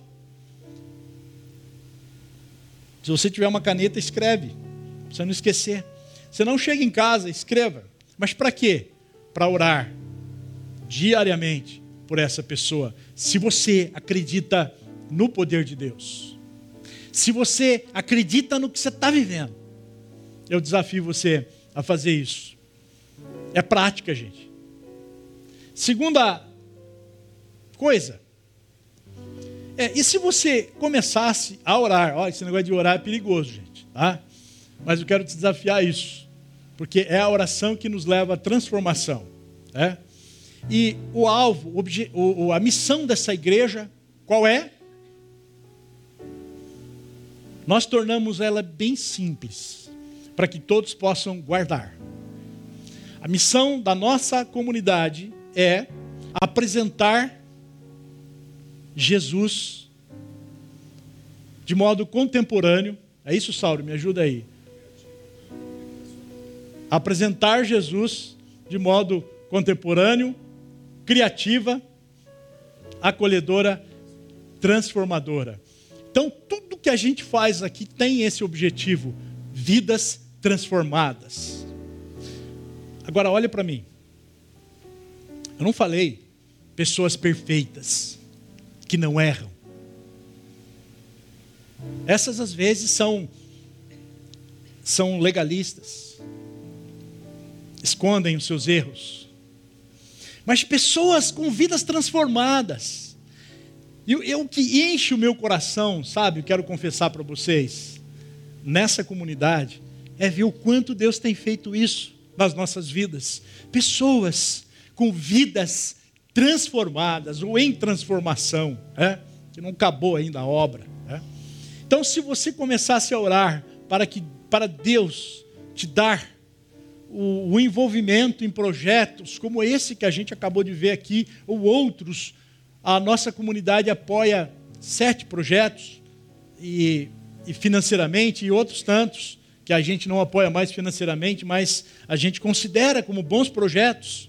Se você tiver uma caneta, escreve, para você não esquecer. Você não chega em casa, escreva. Mas para quê? Para orar diariamente por essa pessoa. Se você acredita no poder de Deus. Se você acredita no que você está vivendo. Eu desafio você a fazer isso. É prática, gente. Segunda coisa. É, e se você começasse a orar? Olha, esse negócio de orar é perigoso, gente. Tá? Mas eu quero te desafiar isso. Porque é a oração que nos leva à transformação. Né? E o alvo, a missão dessa igreja, qual é? Nós tornamos ela bem simples, para que todos possam guardar. A missão da nossa comunidade é apresentar Jesus de modo contemporâneo. É isso, Saulo? Me ajuda aí. Apresentar Jesus de modo contemporâneo, criativa, acolhedora, transformadora. Então, tudo que a gente faz aqui tem esse objetivo: vidas transformadas. Agora, olha para mim. Eu não falei pessoas perfeitas, que não erram. Essas às vezes são são legalistas. Escondem os seus erros. Mas pessoas com vidas transformadas. E o que enche o meu coração, sabe? Eu quero confessar para vocês, nessa comunidade, é ver o quanto Deus tem feito isso nas nossas vidas. Pessoas com vidas transformadas ou em transformação, é? que não acabou ainda a obra. É? Então, se você começasse a orar para que para Deus te dar o, o, envolvimento em projetos como esse que a gente acabou de ver aqui, ou outros, a nossa comunidade apoia sete projetos e, e financeiramente e outros tantos que a gente não apoia mais financeiramente, mas a gente considera como bons projetos.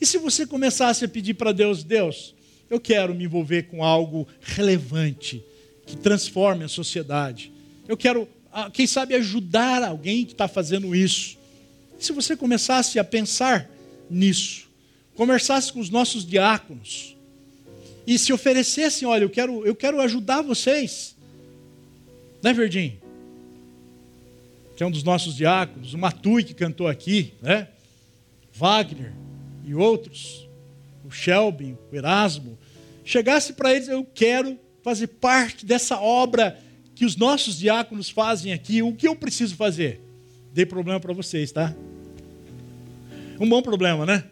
E se você começasse a pedir para Deus, Deus, eu quero me envolver com algo relevante, que transforme a sociedade. Eu quero, ah, quem sabe, ajudar alguém que está fazendo isso. E se você começasse a pensar nisso, conversasse com os nossos diáconos, e se oferecessem, olha, eu quero, eu quero ajudar vocês. Né, Verdinho? Que é um dos nossos diáconos, o Matui que cantou aqui, né? Wagner e outros, o Shelby, o Erasmo, chegasse para eles, eu quero fazer parte dessa obra que os nossos diáconos fazem aqui, o que eu preciso fazer? Dei problema para vocês, tá? Um bom problema, né?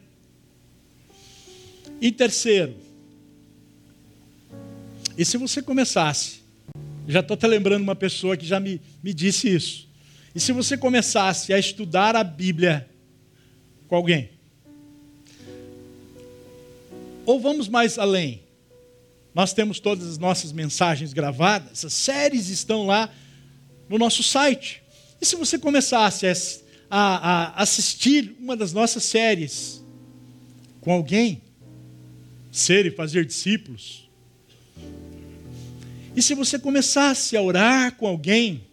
E terceiro, e se você começasse, já estou até lembrando uma pessoa que já me, me disse isso, e se você começasse a estudar a Bíblia com alguém, ou vamos mais além? Nós temos todas as nossas mensagens gravadas, as séries estão lá no nosso site. E se você começasse a, a assistir uma das nossas séries com alguém, ser e fazer discípulos, e se você começasse a orar com alguém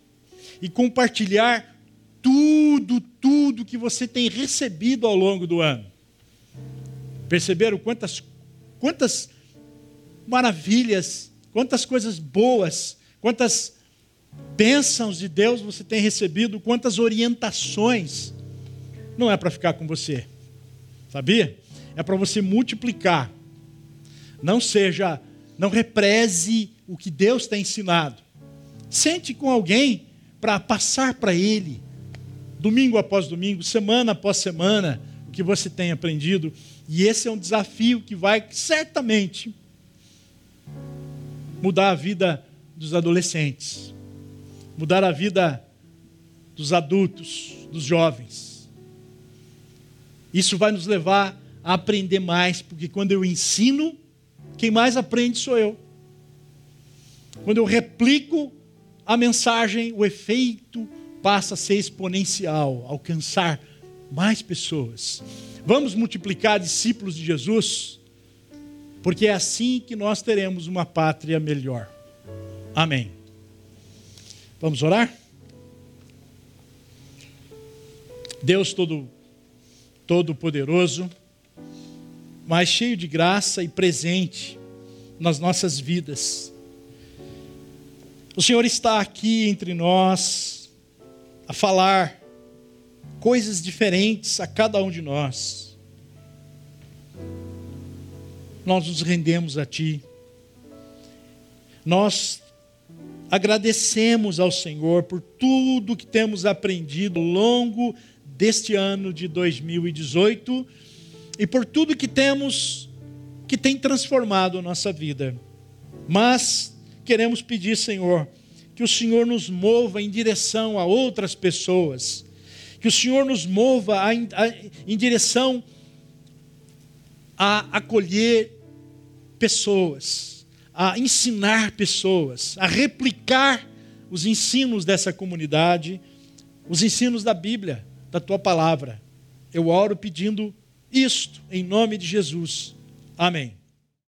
e compartilhar tudo, tudo que você tem recebido ao longo do ano, perceberam quantas Quantas maravilhas, quantas coisas boas, quantas bênçãos de Deus você tem recebido, quantas orientações. Não é para ficar com você, sabia? É para você multiplicar. Não seja, não represe o que Deus tem ensinado. Sente com alguém para passar para ele, domingo após domingo, semana após semana, o que você tem aprendido e esse é um desafio que vai certamente mudar a vida dos adolescentes, mudar a vida dos adultos, dos jovens. Isso vai nos levar a aprender mais, porque quando eu ensino, quem mais aprende sou eu. Quando eu replico a mensagem, o efeito passa a ser exponencial, alcançar mais pessoas. Vamos multiplicar discípulos de Jesus, porque é assim que nós teremos uma pátria melhor. Amém. Vamos orar? Deus todo todo poderoso, mas cheio de graça e presente nas nossas vidas. O Senhor está aqui entre nós a falar coisas diferentes a cada um de nós. Nós nos rendemos a Ti. Nós agradecemos ao Senhor por tudo que temos aprendido ao longo deste ano de 2018 e por tudo que temos que tem transformado a nossa vida. Mas queremos pedir, Senhor, que o Senhor nos mova em direção a outras pessoas que o Senhor nos mova a, a, em direção a acolher pessoas, a ensinar pessoas, a replicar os ensinos dessa comunidade, os ensinos da Bíblia, da tua palavra. Eu oro pedindo isto em nome de Jesus. Amém.